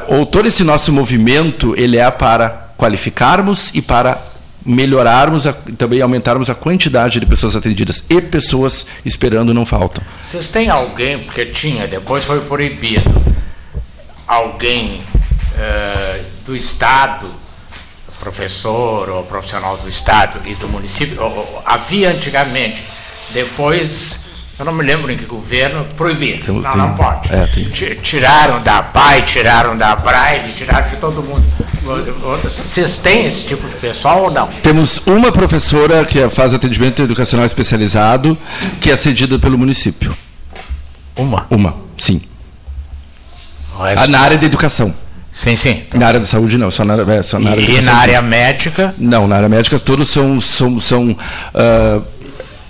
ou todo esse nosso movimento, ele é para qualificarmos e para melhorarmos, a, também aumentarmos a quantidade de pessoas atendidas. E pessoas esperando não faltam. Vocês têm alguém, porque tinha, depois foi proibido, alguém uh, do Estado, professor ou profissional do Estado e do município, havia antigamente, depois eu não me lembro em que governo proibiram. Tem, não, tem, não pode. É, tiraram da PAI, tiraram da Braille, tiraram de todo mundo. Vocês têm esse tipo de pessoal ou não? Temos uma professora que faz atendimento educacional especializado, que é cedida pelo município. Uma? Uma, sim. Ah, na área da educação. Sim, sim. Na área da saúde não, só na, é, só na área E na área médica? Não, na área médica todos são, são, são uh,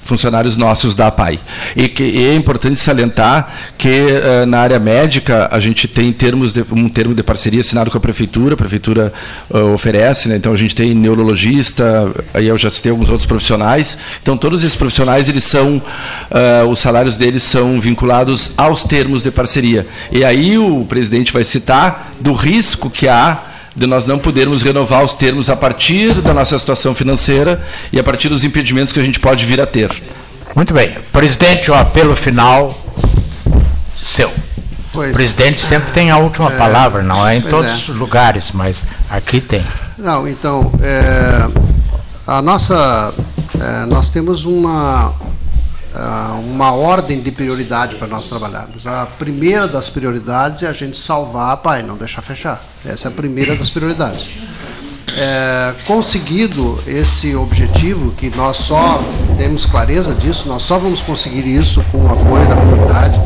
funcionários nossos da APAI. E, que, e é importante salientar que uh, na área médica a gente tem termos de, um termo de parceria assinado com a prefeitura, a prefeitura uh, oferece, né? então a gente tem neurologista, aí eu já citei alguns outros profissionais. Então todos esses profissionais eles são, uh, os salários deles são vinculados aos termos de parceria. E aí o presidente vai citar do risco que há de nós não podermos renovar os termos a partir da nossa situação financeira e a partir dos impedimentos que a gente pode vir a ter. Muito bem. Presidente, o apelo final seu. Pois, o presidente sempre tem a última é, palavra, não é em todos é. os lugares, mas aqui tem. Não, então, é, a nossa, é, nós temos uma, uma ordem de prioridade para nós trabalharmos. A primeira das prioridades é a gente salvar a PAI, não deixar fechar. Essa é a primeira das prioridades. É, conseguido esse objetivo, que nós só temos clareza disso, nós só vamos conseguir isso com o apoio da comunidade.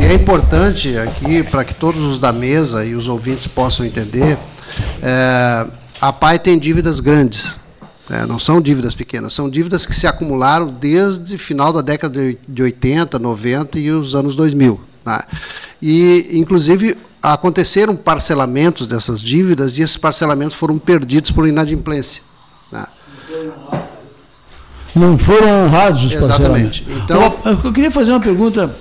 E é importante aqui, para que todos os da mesa e os ouvintes possam entender, é, a PAI tem dívidas grandes é, não são dívidas pequenas, são dívidas que se acumularam desde o final da década de 80, 90 e os anos 2000. Né? E, inclusive, aconteceram parcelamentos dessas dívidas e esses parcelamentos foram perdidos por inadimplência. Né? Não foram honrados os Exatamente. parcelamentos. Então, eu, eu queria fazer uma pergunta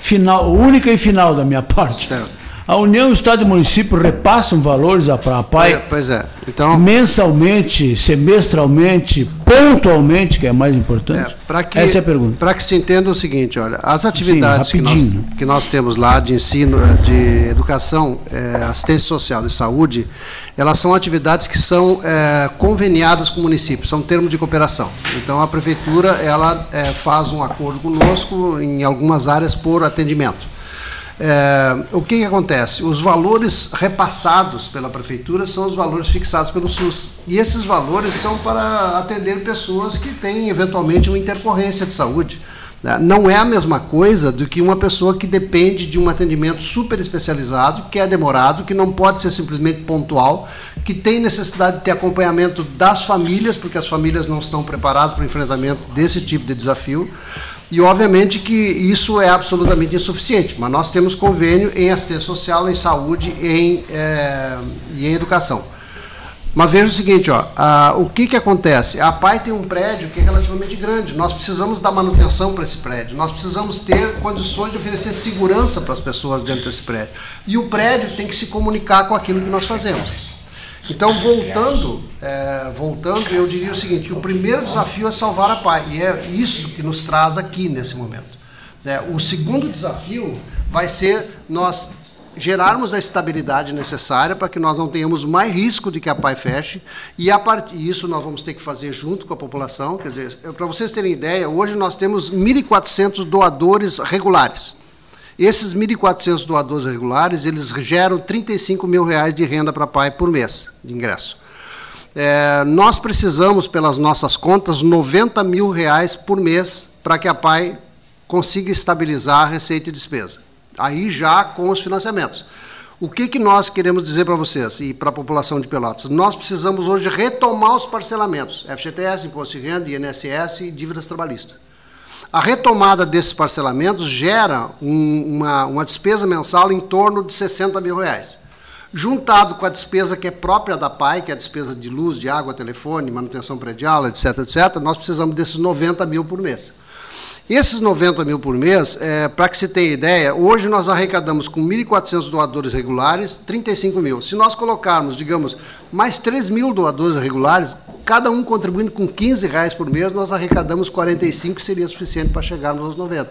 final, única e final da minha parte. Certo. A União, Estado e Município repassam valores a PAI pois é. Então, mensalmente, semestralmente, pontualmente, que é mais importante? É, que, Essa é a pergunta. Para que se entenda o seguinte, olha, as atividades Sim, que, nós, que nós temos lá de ensino, de educação, é, assistência social e saúde, elas são atividades que são é, conveniadas com o município, são termos de cooperação. Então, a prefeitura ela é, faz um acordo conosco em algumas áreas por atendimento. É, o que, que, acontece? Os valores repassados pela prefeitura são os valores fixados pelo SUS. E esses valores são para atender pessoas que têm eventualmente uma intercorrência de saúde. Né? Não é a mesma coisa do que uma pessoa que depende de um atendimento super especializado, que é demorado, que não pode ser simplesmente pontual, que tem necessidade de ter acompanhamento das famílias, porque as famílias não estão preparadas para o enfrentamento desse tipo de desafio. E, obviamente, que isso é absolutamente insuficiente, mas nós temos convênio em assistência social, em saúde em, é, e em educação. Mas veja o seguinte, ó, a, o que, que acontece? A PAI tem um prédio que é relativamente grande, nós precisamos dar manutenção para esse prédio, nós precisamos ter condições de oferecer segurança para as pessoas dentro desse prédio. E o prédio tem que se comunicar com aquilo que nós fazemos. Então, voltando, é, voltando, eu diria o seguinte: que o primeiro desafio é salvar a paz, e é isso que nos traz aqui nesse momento. É, o segundo desafio vai ser nós gerarmos a estabilidade necessária para que nós não tenhamos mais risco de que a PAI feche, e a part... isso nós vamos ter que fazer junto com a população. Quer dizer, para vocês terem ideia, hoje nós temos 1.400 doadores regulares. Esses 1.400 doadores regulares, eles geram 35 mil reais de renda para pai por mês, de ingresso. É, nós precisamos, pelas nossas contas, 90 mil reais por mês para que a PAI consiga estabilizar a receita e despesa. Aí já com os financiamentos. O que, que nós queremos dizer para vocês e para a população de Pelotas? Nós precisamos hoje retomar os parcelamentos, FGTS, Imposto de Renda, INSS e dívidas trabalhistas. A retomada desses parcelamentos gera um, uma, uma despesa mensal em torno de 60 mil reais. Juntado com a despesa que é própria da PAI, que é a despesa de luz, de água, telefone, manutenção predial, etc., etc., nós precisamos desses 90 mil por mês. Esses 90 mil por mês, é, para que se tenha ideia, hoje nós arrecadamos com 1.400 doadores regulares 35 mil. Se nós colocarmos, digamos, mais 3 mil doadores regulares, cada um contribuindo com 15 reais por mês, nós arrecadamos 45, que seria suficiente para chegarmos aos 90.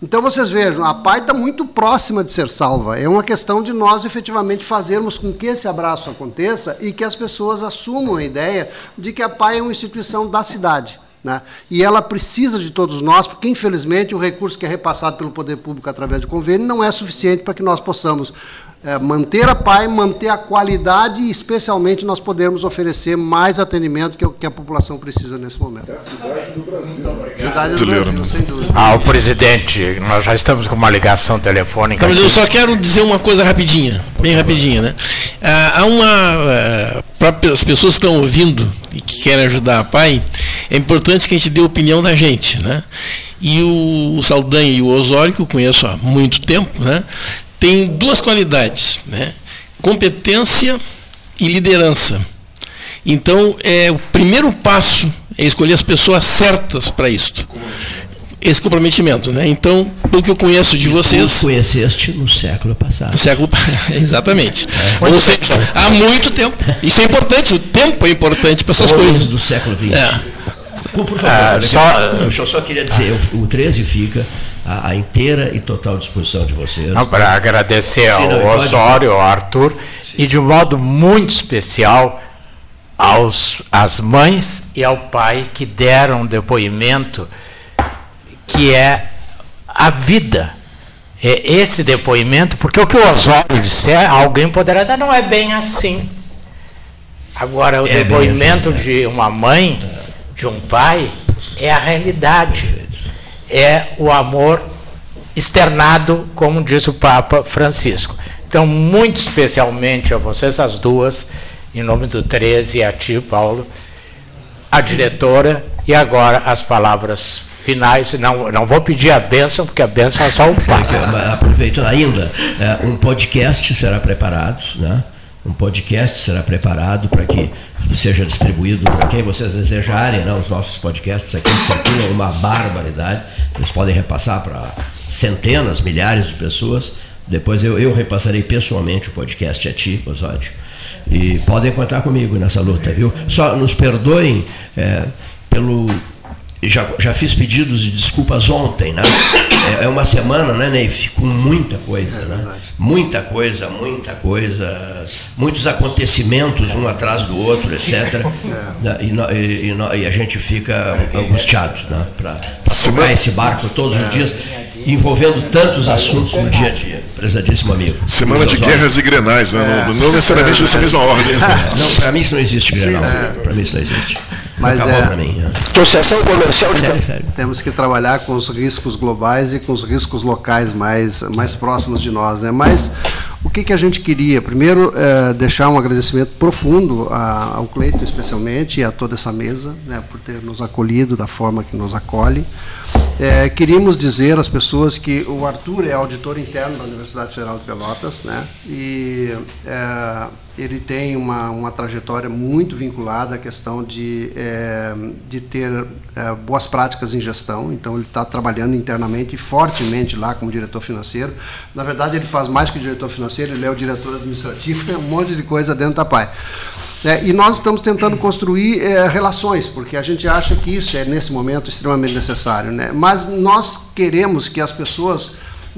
Então vocês vejam, a PAI está muito próxima de ser salva. É uma questão de nós efetivamente fazermos com que esse abraço aconteça e que as pessoas assumam a ideia de que a PAI é uma instituição da cidade. Né? E ela precisa de todos nós, porque infelizmente o recurso que é repassado pelo poder público através de convênio não é suficiente para que nós possamos é, manter a PAI, manter a qualidade e, especialmente, nós podermos oferecer mais atendimento que, que a população precisa nesse momento. É a cidade do Brasil. Cidade do Brasil, sem dúvida. Ah, o presidente, nós já estamos com uma ligação telefônica. Mas eu só quero dizer uma coisa rapidinha, bem rapidinha, né? Ah, há uma. Eh, para as pessoas que estão ouvindo e que querem ajudar a PAI, é importante que a gente dê a opinião da gente, né? E o, o Saldanha e o Osório, que eu conheço há muito tempo, né? Tem duas qualidades, né? competência e liderança. Então, é, o primeiro passo é escolher as pessoas certas para isto. Esse comprometimento, né? Então, pelo que eu conheço de vocês. Tu conheceste no século passado. No século exatamente. É. Ou seja, há muito tempo. Isso é importante, o tempo é importante para essas coisas. do século XX. É. Por, por favor, ah, só, eu só queria dizer, ah. o, o 13 fica à, inteira e total disposição de vocês. Para agradecer Sim, ao Osório, ao Arthur, Sim. e de um modo muito especial aos às mães e ao pai que deram um depoimento que é a vida. É esse depoimento, porque o que o Osório disser, alguém poderá dizer, não é bem assim. Agora, o é depoimento assim, de uma mãe, de um pai, é a realidade é o amor externado, como diz o Papa Francisco. Então, muito especialmente a vocês, as duas, em nome do 13 e a ti, Paulo, a diretora, e agora as palavras finais. Não, não vou pedir a bênção, porque a bênção é só o Papa. Aproveitando ainda, é, um podcast será preparado, né? Um podcast será preparado para que seja distribuído para quem vocês desejarem, né? os nossos podcasts aqui circulam uma barbaridade, eles podem repassar para centenas, milhares de pessoas. Depois eu, eu repassarei pessoalmente o podcast a ti, Osódio. E podem contar comigo nessa luta, viu? Só nos perdoem é, pelo já, já fiz pedidos de desculpas ontem, né? É, é uma semana, né, Neif? Com muita coisa, é né? Muita coisa, muita coisa, muitos acontecimentos um atrás do outro, etc. É. E, e, e, e, a gente fica angustiado, né? Para tocar esse barco todos os dias, envolvendo tantos assuntos no dia a dia. Prezadíssimo amigo. Semana de guerras e grenais, né? Não, não necessariamente dessa mesma ordem. Não, para mim isso não existe grenal. Para mim isso não existe. Mas é. Mim, é. comercial de sério, sério. Temos que trabalhar com os riscos globais e com os riscos locais mais, mais próximos de nós. Né? Mas o que, que a gente queria? Primeiro, é, deixar um agradecimento profundo a, ao Cleiton, especialmente, e a toda essa mesa, né, por ter nos acolhido da forma que nos acolhe. É, queríamos dizer às pessoas que o Arthur é auditor interno da Universidade Federal de Pelotas, né? E é, ele tem uma, uma trajetória muito vinculada à questão de, é, de ter é, boas práticas em gestão. Então, ele está trabalhando internamente e fortemente lá como diretor financeiro. Na verdade, ele faz mais que diretor financeiro, ele é o diretor administrativo, tem um monte de coisa dentro da PAI. É, e nós estamos tentando construir é, relações, porque a gente acha que isso é, nesse momento, extremamente necessário. Né? Mas nós queremos que as pessoas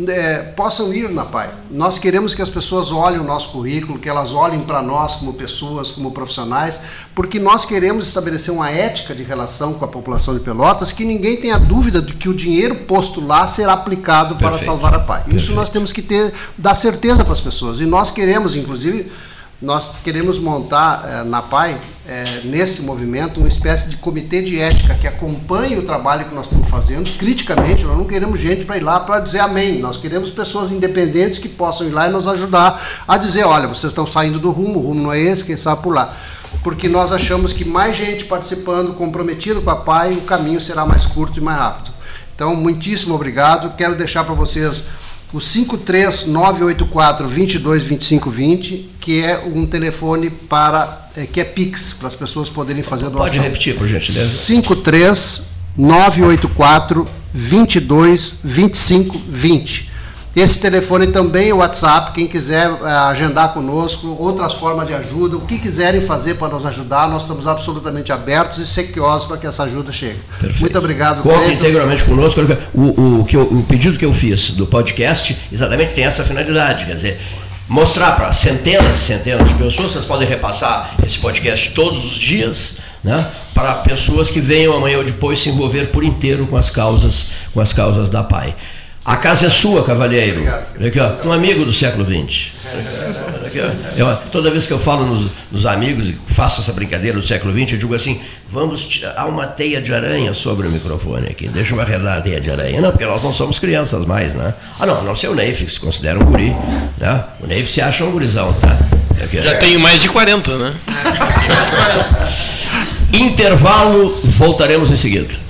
é, possam ir na PAI. Nós queremos que as pessoas olhem o nosso currículo, que elas olhem para nós como pessoas, como profissionais, porque nós queremos estabelecer uma ética de relação com a população de Pelotas que ninguém tenha dúvida de que o dinheiro posto lá será aplicado Perfeito. para salvar a PAI. Isso Perfeito. nós temos que ter, dar certeza para as pessoas. E nós queremos, inclusive, nós queremos montar eh, na PAI, eh, nesse movimento, uma espécie de comitê de ética que acompanhe o trabalho que nós estamos fazendo criticamente. Nós não queremos gente para ir lá para dizer amém. Nós queremos pessoas independentes que possam ir lá e nos ajudar a dizer: olha, vocês estão saindo do rumo, o rumo não é esse, quem sabe por lá. Porque nós achamos que mais gente participando, comprometido com a PAI, o caminho será mais curto e mais rápido. Então, muitíssimo obrigado. Quero deixar para vocês o 53984 222520, que é um telefone para é, que é Pix, para as pessoas poderem fazer a doação. Pode repetir, por gentileza. 53984 222520. Esse telefone também é o WhatsApp, quem quiser uh, agendar conosco, outras formas de ajuda, o que quiserem fazer para nos ajudar, nós estamos absolutamente abertos e sequiosos para que essa ajuda chegue. Perfeito. Muito obrigado. Conte integralmente conosco. O, o, eu, o pedido que eu fiz do podcast exatamente tem essa finalidade, quer dizer, mostrar para centenas e centenas de pessoas, vocês podem repassar esse podcast todos os dias, né, para pessoas que venham amanhã ou depois se envolver por inteiro com as causas, com as causas da PAI. A casa é sua, cavalheiro. Aqui, ó, um amigo do século XX. Aqui, eu, toda vez que eu falo nos, nos, amigos e faço essa brincadeira do século XX, eu digo assim: vamos tirar há uma teia de aranha sobre o microfone aqui. Deixa eu arredar a teia de aranha. Não, porque nós não somos crianças mais, né? Ah, não, não sei o Neif, que se considera um guri. Né? O Neif se acha um gurizão, tá? Aqui, Já é. tenho mais de 40, né? Intervalo, voltaremos em seguida.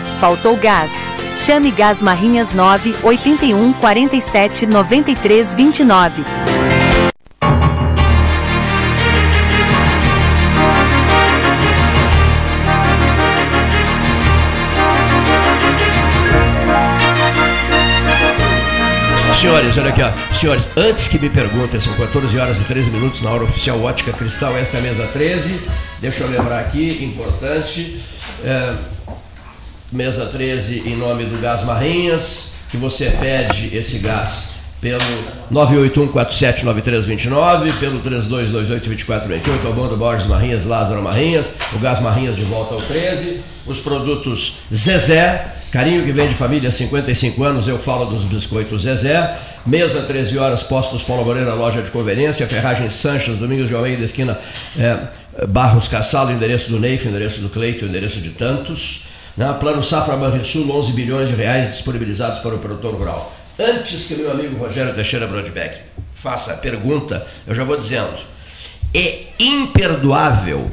Faltou gás? Chame Gás Marrinhas 9 81 47 93 29. Senhores, olha aqui, ó. Senhores, antes que me perguntem, são 14 horas e 13 minutos na hora oficial Ótica Cristal, esta é a mesa 13. Deixa eu lembrar aqui, importante. É, mesa 13 em nome do Gás Marrinhas, que você pede esse gás pelo 981479329, pelo 32282428, Albando Borges Marrinhas, Lázaro Marrinhas, o Gás Marrinhas de volta ao 13, os produtos Zezé, carinho que vem de família há 55 anos, eu falo dos biscoitos Zezé, mesa 13 horas, postos Paulo Moreira, loja de conveniência, ferragem Sanches, Domingos de Almeida, esquina é, Barros Cassalo, endereço do Neif, endereço do Cleito, endereço de tantos, né? Plano Safra Banrisul, 11 bilhões de reais disponibilizados para o produtor rural. Antes que meu amigo Rogério Teixeira Brodbeck faça a pergunta, eu já vou dizendo: é imperdoável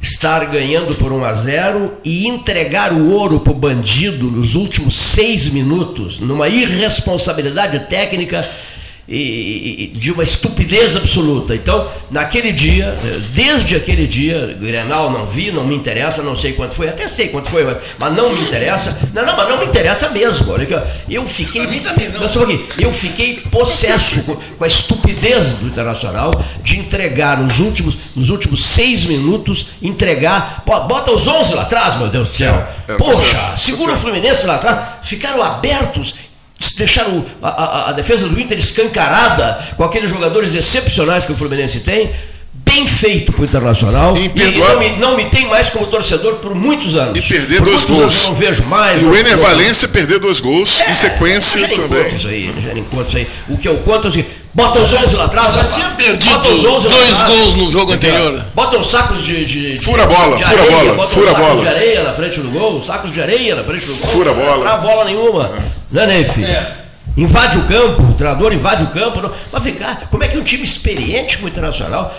estar ganhando por 1 a 0 e entregar o ouro para o bandido nos últimos seis minutos, numa irresponsabilidade técnica e, de uma estupidez absoluta. Então, naquele dia, desde aquele dia, Grenal não vi, não me interessa, não sei quanto foi, até sei quanto foi, mas, mas não me interessa. Não, não, mas não me interessa mesmo. Olha aqui, eu fiquei. Também não. Aqui, eu fiquei possesso com, com, a estupidez do Internacional de entregar nos últimos, nos últimos seis minutos, entregar. Bota os 11 lá atrás, meu Deus do céu. É, Poxa, segura o Fluminense lá atrás, ficaram abertos deixaram a, a, a, defesa do Inter escancarada com aqueles jogadores excepcionais que o Fluminense tem. Bem feito para o Internacional. E, e não, me, não, me, tem mais como torcedor por muitos anos. E perder por dois gols. não vejo mais. E o Ener Valência perder dois gols é, em sequência também. Contos aí, já nem contos aí. O que eu conto é assim, Bota os 11 lá atrás. Já tinha perdido dois gols no jogo anterior. Bota os sacos de. de fura a bola, de fura a bola, fura a bola. de areia na frente do gol, sacos de areia na frente do gol. Fura a bola. Não bola nenhuma. É. Não é, Neif? É. Invade o campo, o treinador invade o campo. Não. Mas vem cá, como é que um time experiente como o Internacional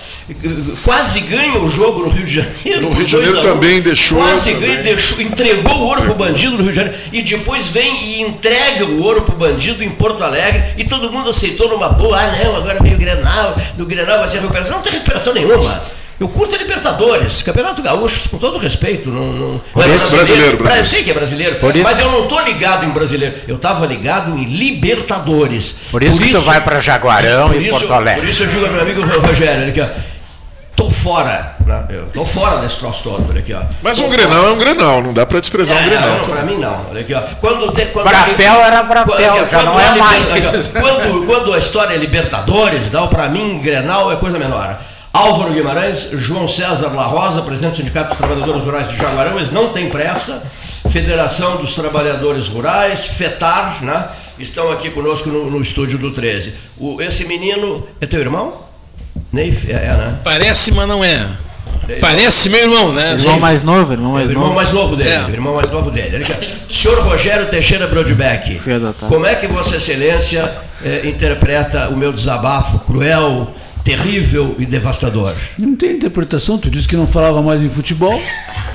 quase ganha o jogo no Rio de Janeiro? No Rio de Janeiro também deixou. Quase ganha, deixou, entregou o ouro pro bandido no Rio de Janeiro. E depois vem e entrega o ouro pro bandido em Porto Alegre. E todo mundo aceitou numa boa. Ah, não, agora veio o Grenal, no Grenal vai ser recuperação. Não tem recuperação nenhuma. Eu curto a Libertadores, Campeonato Gaúcho, com todo respeito. Não, não, não é brasileiro, brasileiro, brasileiro. Eu sei que é brasileiro, mas eu não estou ligado em brasileiro. Eu estava ligado em Libertadores. Por isso por que isso, tu vai para Jaguarão e Porto Alegre. Por isso eu digo ao meu amigo Rogério, aqui, ó, tô fora. Né? Eu tô fora desse troço todo. Olha aqui, ó. Mas tô um Grenal é um Grenal, não dá para desprezar é, um Grenal. Não, para mim não. Olha aqui, ó. Quando te, quando Brapel era Brapel, quando, já não é mais. Quando, quando a história é Libertadores, para mim Grenal é coisa menor. Álvaro Guimarães, João César La Rosa, presidente do Sindicato dos Trabalhadores Rurais de Jaguarão, eles não têm pressa. Federação dos Trabalhadores Rurais, FETAR, né? estão aqui conosco no, no estúdio do 13. O, esse menino é teu irmão? Neif, é, é, né? Parece, mas não é. Parece meu irmão, né? Irmão mais novo, irmão mais é, novo. Irmão mais novo dele, é. irmão mais novo dele. Senhor Rogério Teixeira Brodbeck, como é que Vossa Excelência eh, interpreta o meu desabafo cruel, terrível e devastador. Não tem interpretação, tu disse que não falava mais em futebol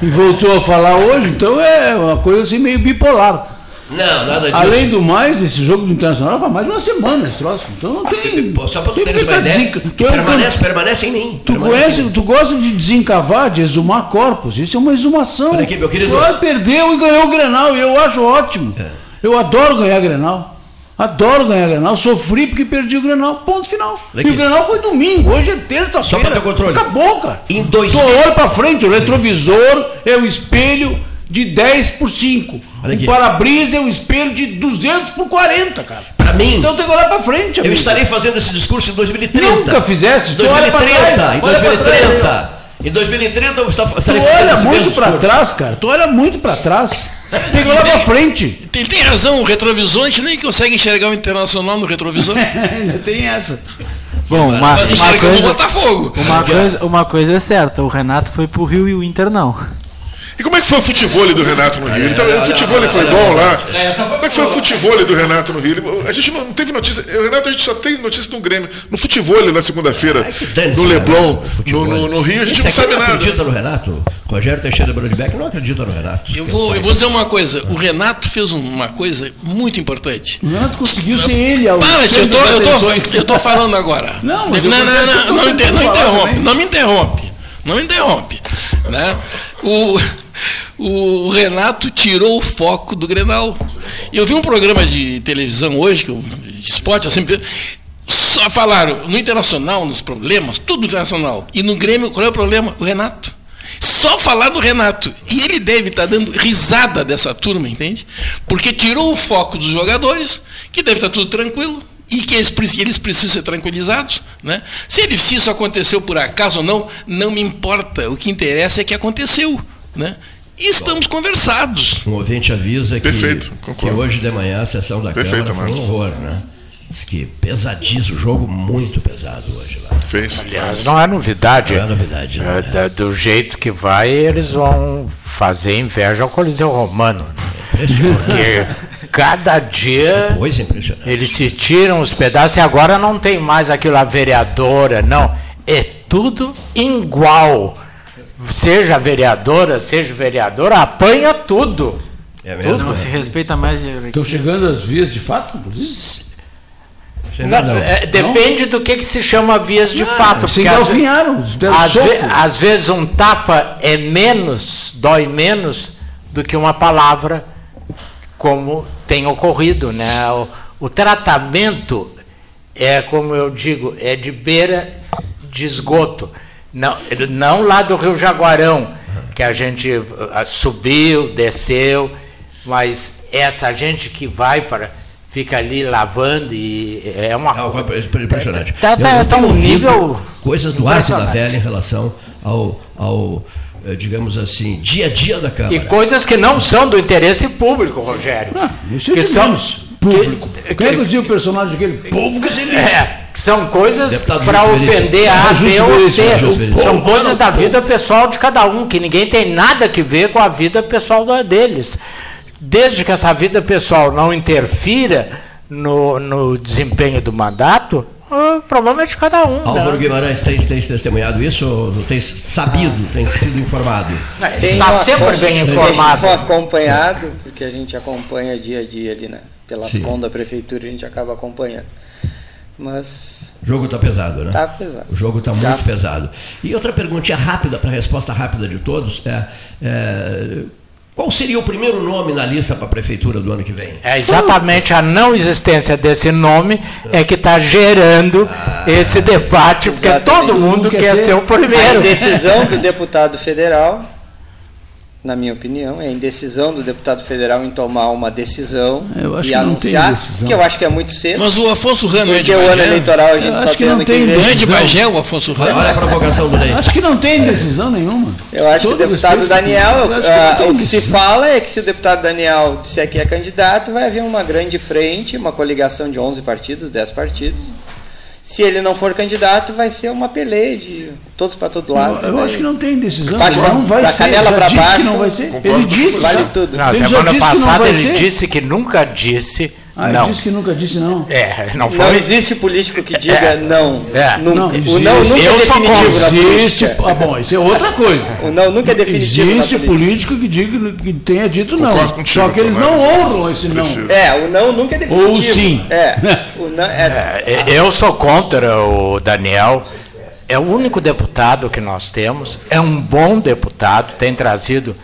e voltou a falar hoje, então é uma coisa assim meio bipolar. Não, nada disso. Além do mais, esse jogo do Internacional vai mais de uma semana esse troço. Então não tem. Só para tu teres uma ideia. Tu é permanece, permanece em mim. Tu, conhece, tu gosta de desencavar, de exumar corpos. Isso é uma exumação. Olha aqui, meu querido. perdeu e ganhou o Grenal. E eu acho ótimo. É. Eu adoro ganhar Grenal. Adoro ganhar Grenal, sofri porque perdi o Grenal, ponto final. Daqui. E o Grenal foi domingo, hoje é terça-feira. Só para ter controle. Acabou, cara. Em dois Tu olha para frente, o retrovisor é o espelho de 10 por 5. O para-brisa é um espelho de 200 por 40, cara. Para mim. Então tem que olhar para frente. Amigo. Eu estarei fazendo esse discurso em 2030. Nunca fizesse. Em 2030. Em 2030. Em 2030 eu estarei tu olha muito para trás, cara. Tu olha muito para trás. Que olhar para frente. Tem, tem razão, o retrovisor, a gente nem consegue enxergar o internacional no retrovisor. Ainda tem essa. Bom, uma, uma, coisa, uma, coisa, uma coisa é certa, o Renato foi pro Rio e o Inter não. E como é que foi o futebol do Renato no Rio? Ele tá, o futebol foi bom lá. Como é que foi o futebol do Renato no Rio? A gente não teve notícia. O Renato, a gente só tem notícia do Grêmio. No futebol na segunda-feira, no Leblon, no, no, no, Rio, a gente não sabe não nada. acredita no Renato? Rogério Teixeira Brodbeck não acredita no Renato. Eu vou, eu vou dizer uma coisa. O Renato fez uma coisa muito importante. O Renato conseguiu ser ele. Para, tio, eu tô, eu, tô, eu tô falando agora. Não, não, não, não, não, não, interrompe. Não me interrompe. Não interrompe. Né? O o Renato tirou o foco do Grenal. Eu vi um programa de televisão hoje, que de esporte, eu sempre só falaram no Internacional, nos problemas, tudo internacional. E no Grêmio, qual é o problema? O Renato. Só falar do Renato. E ele deve estar dando risada dessa turma, entende? Porque tirou o foco dos jogadores, que deve estar tudo tranquilo, e que eles, eles precisam ser tranquilizados. Né? Se, ele, se isso aconteceu por acaso ou não, não me importa. O que interessa é que aconteceu. Né? E estamos Bom, conversados. Um ouvinte avisa que, Perfeito, que hoje de manhã a sessão da Perfeito, Câmara foi um horror, né? Diz que pesadíssimo, jogo muito pesado hoje lá. Fez. Aliás, não é novidade. Não é novidade. Não, é. Do jeito que vai, eles vão fazer inveja ao Coliseu Romano. Porque cada dia é eles se tiram os pedaços e agora não tem mais aquilo, a vereadora, não. É tudo igual seja vereadora, seja vereadora, apanha tudo. É mesmo? Não, se respeita mais. Estão chegando as vias de fato, não, não. É, depende não? do que, que se chama vias de fato. Se engalfinharam. Às, ve às vezes um tapa é menos, dói menos do que uma palavra, como tem ocorrido. Né? O, o tratamento é, como eu digo, é de beira de esgoto. Não, não lá do Rio Jaguarão, que a gente ah, subiu, desceu, mas essa gente que vai para fica ali lavando e é uma é impressionante. Tá, tá, tá um nível coisas do Arco da Velha em relação ao, ao digamos assim, dia a dia da Câmara. E coisas que não são do interesse público, Rogério. Ah, isso é que são público. Que, que, que, que o personagem daquele povo que se é, são coisas para ofender a B ou C. São coisas da vida pessoal de cada um, que ninguém tem nada que ver com a vida pessoal deles. Desde que essa vida pessoal não interfira no, no desempenho do mandato, o problema é de cada um. Álvaro né? Guimarães tem, tem testemunhado isso ou tem sabido, tem sido informado? Está sempre bem informado. Tem acompanhado, porque a gente acompanha dia a dia ali, né? Pelas contas da prefeitura a gente acaba acompanhando. Mas. O jogo está pesado, né? Está pesado. O jogo está muito tá. pesado. E outra perguntinha rápida, para a resposta rápida de todos: é, é, qual seria o primeiro nome na lista para a prefeitura do ano que vem? É exatamente a não existência desse nome é que está gerando ah, esse debate, porque todo mundo quer, quer ser o primeiro. A decisão do deputado federal na minha opinião, é a indecisão do deputado federal em tomar uma decisão e anunciar, que eu acho que é muito cedo. Mas o Afonso Rano é de Bagé? o ano eleitoral a gente só tem ano que Não é de Bagé o Afonso Rano? Olha a provocação do Ney. Acho que não tem decisão nenhuma. Eu acho Todo que o deputado Daniel, que uh, o que se fala é que se o deputado Daniel disser que é candidato, vai haver uma grande frente, uma coligação de 11 partidos, 10 partidos, se ele não for candidato, vai ser uma peleia de todos para todo lado. Eu, eu acho que não tem decisão. Faz não vai da ser. canela para baixo. Não vai ser. Ele disse. Vale tudo. Não, ele semana passada ele ser. disse que nunca disse. Ah, não. ele disse que nunca disse não. É, não foi. Não existe político que diga é. não. É. Nunca. Não, o não nunca eu é definitivo na existe, Ah, bom, isso é outra coisa. o não nunca é definitivo Existe político que diga que tenha dito não. Só que eles não honram esse não. É, o não nunca é definitivo. Ou sim. É. O não é... é eu sou contra o Daniel. É o único deputado que nós temos. É um bom deputado, tem trazido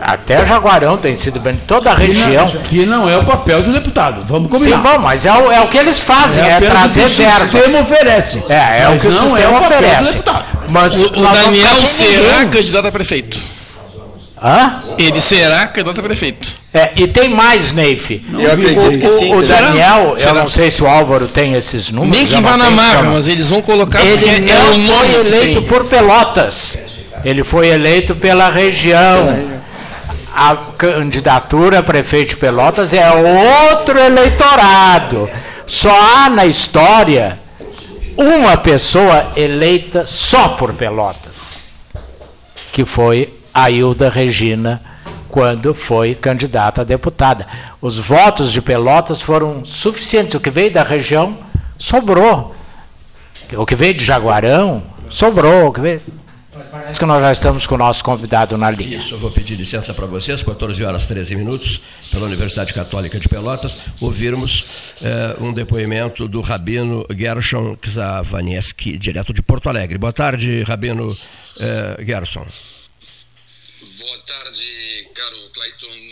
até Jaguarão tem sido bem, toda a região. Que não, é o papel do deputado, vamos combinar. Sim, bom, mas é o, é o que eles fazem, é, é trazer verbas. O sistema oferece. É, é o que o sistema é o oferece. Mas o, o Daniel será candidato a prefeito. Hã? Ele será candidato a prefeito. É, e tem mais, Neif. Eu acredito o, que sim. O, Daniel, Será? eu não sei se o Álvaro tem esses números. Nem que vá na então. mas eles vão colocar Ele porque é não o nome foi eleito por Pelotas. Ele foi eleito pela região. A candidatura a prefeito de Pelotas é outro eleitorado. Só há na história uma pessoa eleita só por Pelotas, que foi a Hilda Regina, quando foi candidata a deputada. Os votos de Pelotas foram suficientes. O que veio da região sobrou. O que veio de Jaguarão sobrou. O que veio... Parece que nós já estamos com o nosso convidado na linha. Isso, eu vou pedir licença para vocês, 14 horas 13 minutos, pela Universidade Católica de Pelotas, ouvirmos eh, um depoimento do Rabino Gershon Kzavanieski, direto de Porto Alegre. Boa tarde, Rabino eh, Gerson. Boa tarde, caro Clayton.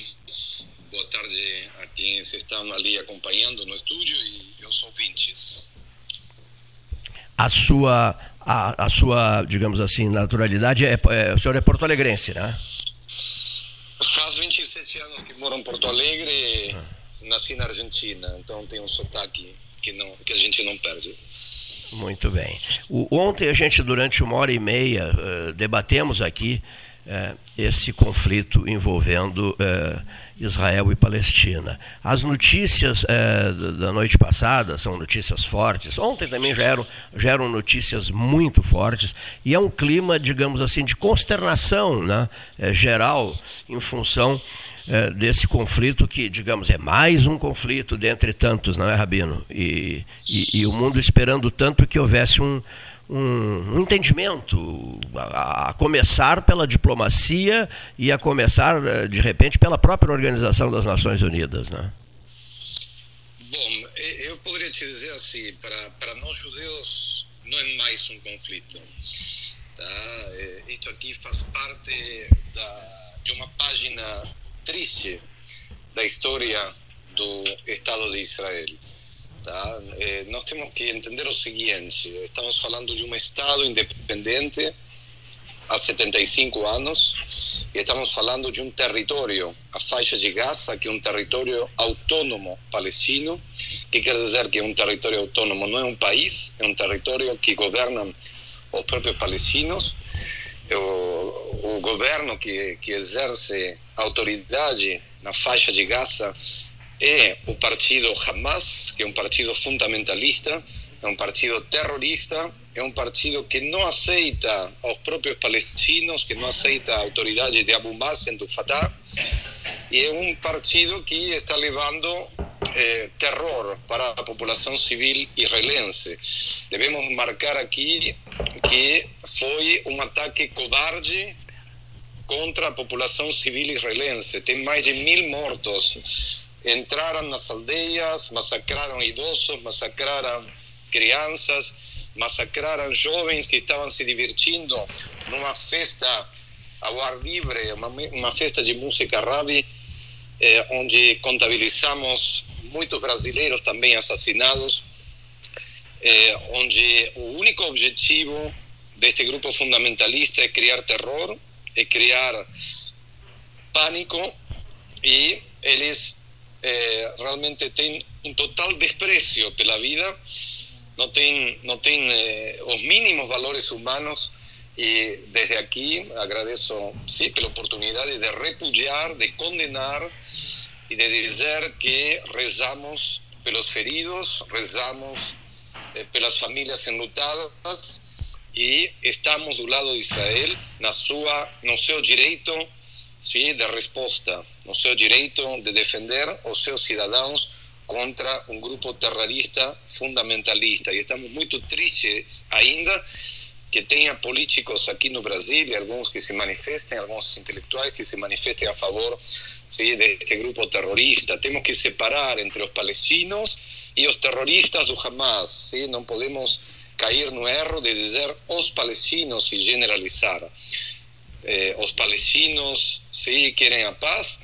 Boa tarde a quem estão ali acompanhando no estúdio e aos ouvintes. A sua, a, a sua, digamos assim, naturalidade, é, é, o senhor é porto-alegrense, né? Faz 27 anos que moro em Porto Alegre, nasci na Argentina, então tem um sotaque que, não, que a gente não perde. Muito bem. O, ontem a gente, durante uma hora e meia, eh, debatemos aqui esse conflito envolvendo eh, Israel e Palestina. As notícias eh, da noite passada são notícias fortes. Ontem também já eram, já eram notícias muito fortes. E é um clima, digamos assim, de consternação né, eh, geral em função eh, desse conflito que, digamos, é mais um conflito dentre tantos, não é, Rabino? E, e, e o mundo esperando tanto que houvesse um, um, um entendimento, a, a começar pela diplomacia e a começar, eh, de repente, pela própria Organização das Nações Unidas, né? Bom, eu poderia te dizer assim, para, para nós judeus não é mais um conflito. Tá? Eh, Isto aqui faz parte da, de uma página triste da história do Estado de Israel. Eh, nós temos que entender o seguinte: estamos falando de um Estado independente há 75 anos e estamos falando de um território, a faixa de Gaza, que é um território autônomo palestino, que quer dizer que é um território autônomo, não é um país, é um território que governam os próprios palestinos. O, o governo que, que exerce autoridade na faixa de Gaza é o partido Hamas, que é um partido fundamentalista, é um partido terrorista, é um partido que não aceita os próprios palestinos, que não aceita a autoridade de Abu Mazen, do Fatah, e é um partido que está levando eh, terror para a população civil israelense. Devemos marcar aqui que foi um ataque covarde contra a população civil israelense. Tem mais de mil mortos. Entraram nas aldeias, massacraram idosos, massacraram crianças, massacraram jovens que estavam se divertindo numa festa ao ar livre, uma, uma festa de música rabi, eh, onde contabilizamos muitos brasileiros também assassinados, eh, onde o único objetivo deste grupo fundamentalista é criar terror, é criar pânico e eles eh, realmente têm um total desprezo pela vida, não têm, não têm eh, os mínimos valores humanos. E desde aqui agradeço sim, pela oportunidade de repudiar, de condenar e de dizer que rezamos pelos feridos, rezamos eh, pelas famílias enlutadas e estamos do lado de Israel. Na sua, no seu direito sim, de resposta, no seu direito de defender os seus cidadãos contra um grupo terrorista fundamentalista. E estamos muito tristes ainda que tenha políticos aqui no Brasil e alguns que se manifestem, alguns intelectuais que se manifestem a favor sim, deste grupo terrorista. Temos que separar entre os palestinos e os terroristas do Hamas. Sim? Não podemos cair no erro de dizer os palestinos e generalizar. Eh, os palestinos sí querem a paz,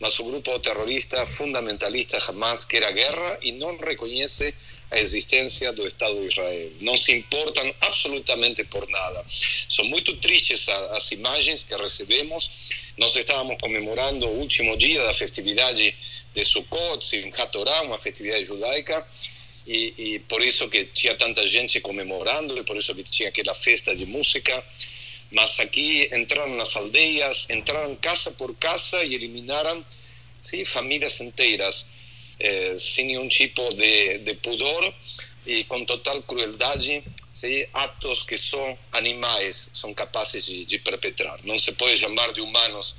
mas o grupo terrorista fundamentalista Hamas quer a guerra e não reconhece a existência do Estado de Israel. Não se importam absolutamente por nada. São muito tristes as imagens que recebemos. Nós estávamos comemorando o último dia da festividade de Sukkot, Simchat Torah, uma festividade judaica, e, e, por isso que tinha tanta gente comemorando, e por isso que tinha aquela festa de música. Mas aqui entraram nas aldeias, entraram casa por casa e eliminaram sim, famílias inteiras, eh, sem nenhum tipo de, de pudor e com total crueldade, sim, atos que só animais são capazes de, de perpetrar. Não se pode chamar de humanos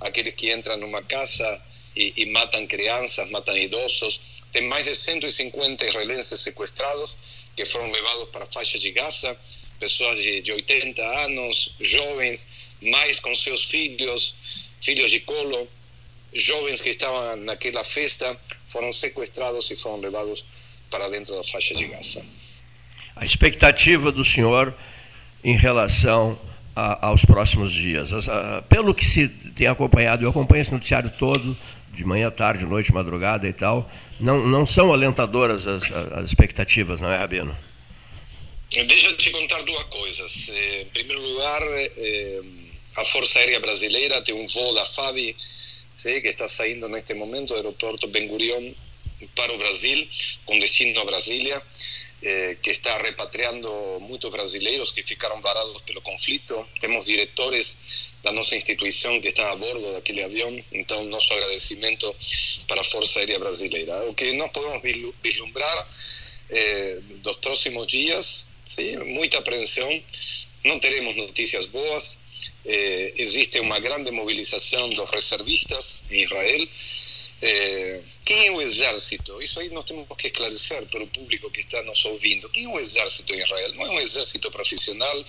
aqueles que entram numa casa e, e matam crianças, matam idosos. Tem mais de 150 israelenses sequestrados que foram levados para faixa de Gaza, pessoas de, de 80 anos, jovens, mais com seus filhos, filhos de colo, jovens que estavam naquela festa, foram sequestrados e foram levados para dentro da faixa de Gaza. A expectativa do senhor em relação a, aos próximos dias? As, a, pelo que se tem acompanhado, eu acompanho esse noticiário todo, de manhã, tarde, noite, madrugada e tal, não, não são alentadoras as, as expectativas, não é, Rabino? Deixa eu te contar duas coisas. Eh, em primeiro lugar, eh, a Força Aérea Brasileira tem um voo da FAB que está saindo neste momento do aeroporto Ben Gurion para o Brasil, com destino a Brasília, eh, que está repatriando muitos brasileiros que ficaram varados pelo conflito. Temos diretores da nossa instituição que estão a bordo daquele avião, então nosso agradecimento para a Força Aérea Brasileira. O que nós podemos vislumbrar dos próximos dias, muita apreensão, não teremos notícias boas, eh, existe uma grande mobilização dos reservistas em Israel. Eh, quem é o exército? Isso aí nós temos que esclarecer para o público que está nos ouvindo. Quem é o exército em Israel? Não é um exército profissional.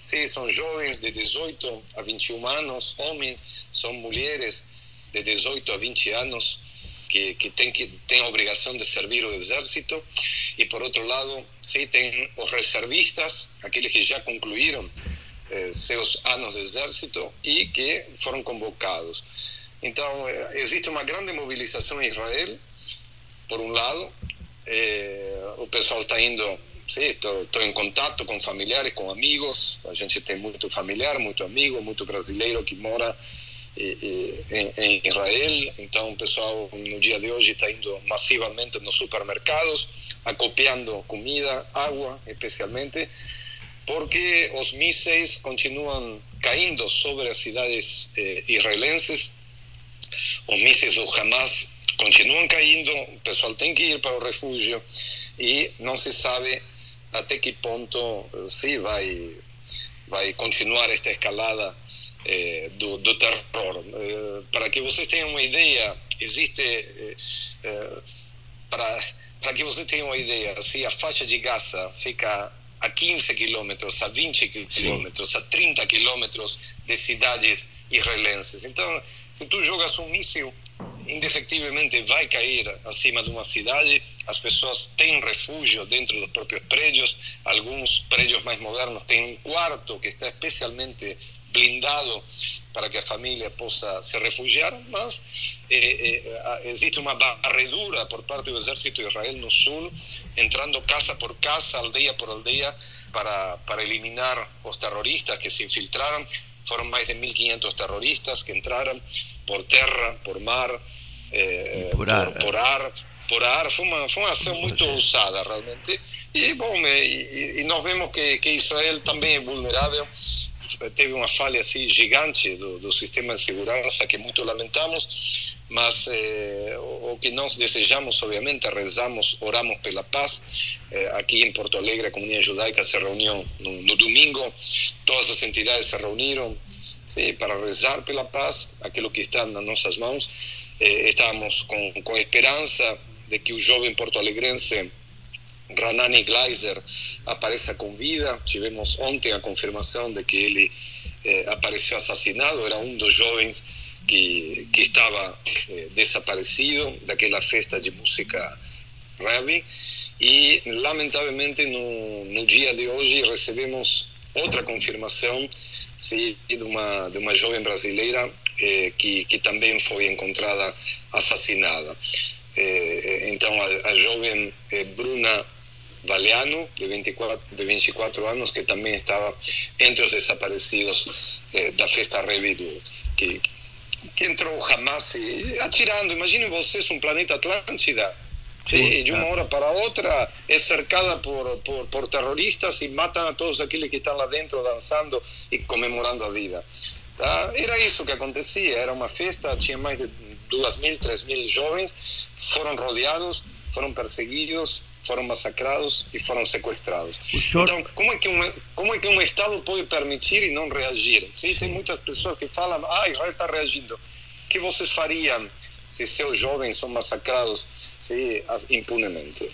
Sim, são jovens de 18 a 21 anos, homens, são mulheres de 18 a 20 anos que, que têm que tem a obrigação de servir o exército. E por outro lado, sim, tem os reservistas, aqueles que já concluíram eh, seus anos de exército e que foram convocados. Então, eh, existe uma grande mobilização em Israel, por um lado, eh, o pessoal está indo, estou em contato com familiares, com amigos, a gente tem muito familiar, muito amigo, muito brasileiro que mora em, Israel, então o pessoal no dia de hoje está indo massivamente nos supermercados, acopiando comida, água, especialmente, porque os mísseis continuam caindo sobre as cidades eh, israelenses, os mísseis do Hamas continuam caindo, o pessoal tem que ir para o refúgio e não se sabe até que ponto eh, se vai vai continuar esta escalada eh, do, do, terror. Eh, para que vocês tenham uma ideia, existe eh, eh, para para que vocês tenham uma ideia, se a faixa de Gaza fica a 15 quilômetros, a 20 quilômetros, a 30 quilômetros de cidades israelenses. Então, se tu jogas um míssil, indefectivamente vai cair acima de uma cidade. As pessoas têm refúgio dentro dos próprios prédios. Alguns prédios mais modernos têm um quarto que está especialmente blindado para que a família possa se refugiar, mas eh, eh, existe uma barredura por parte do exército de Israel no sul, entrando casa por casa, aldeia por aldeia, para, para eliminar os terroristas que se infiltraram. Foram mais de 1.500 terroristas que entraram por terra, por mar, eh, por, ar, por, por ar por ar, foi uma, foi uma ação muito ousada realmente. E, bom, e, e, nós vemos que, que Israel também é vulnerável. Teve uma falha assim gigante do, do sistema de segurança que muito lamentamos, mas eh, o, que nós desejamos, obviamente, rezamos, oramos pela paz. Eh, aqui em Porto Alegre, a comunidade judaica se reuniu no, no domingo, todas as entidades se reuniram para rezar pela paz, aquilo que está nas nossas mãos. Eh, estamos com esperança de que o jovem porto-alegrense Ranani Gleiser apareça com vida. Tivemos ontem a confirmação de que ele eh, apareceu assassinado. Era um dos jovens que, que estava eh, desaparecido daquela festa de música rave. E, lamentavelmente, no, no dia de hoje recebemos outra confirmação sim, de, uma, de uma jovem brasileira eh, que, que também foi encontrada assassinada. então a, a jovem Bruna Valiano, de 24, de 24 anos, que também estava entre os desaparecidos da festa Revidu, que, que entrou jamás atirando. Imaginem vocês um planeta Atlântida Sí, de una hora para otra es cercada por, por, por, terroristas y matan a todos aquellos que están lá dentro danzando y conmemorando a vida. Tá? Era isso que acontecia, era uma festa, tinha mais de 2 mil, 3 mil jovens, foram rodeados, foram perseguidos, foram massacrados e foram sequestrados. Senhor... Então, como é, que um, como é que um Estado pode permitir e não reagir? Sim, tem muitas pessoas que falam, ah, Israel está reagindo. O que vocês fariam se seus jovens são massacrados sim, impunemente?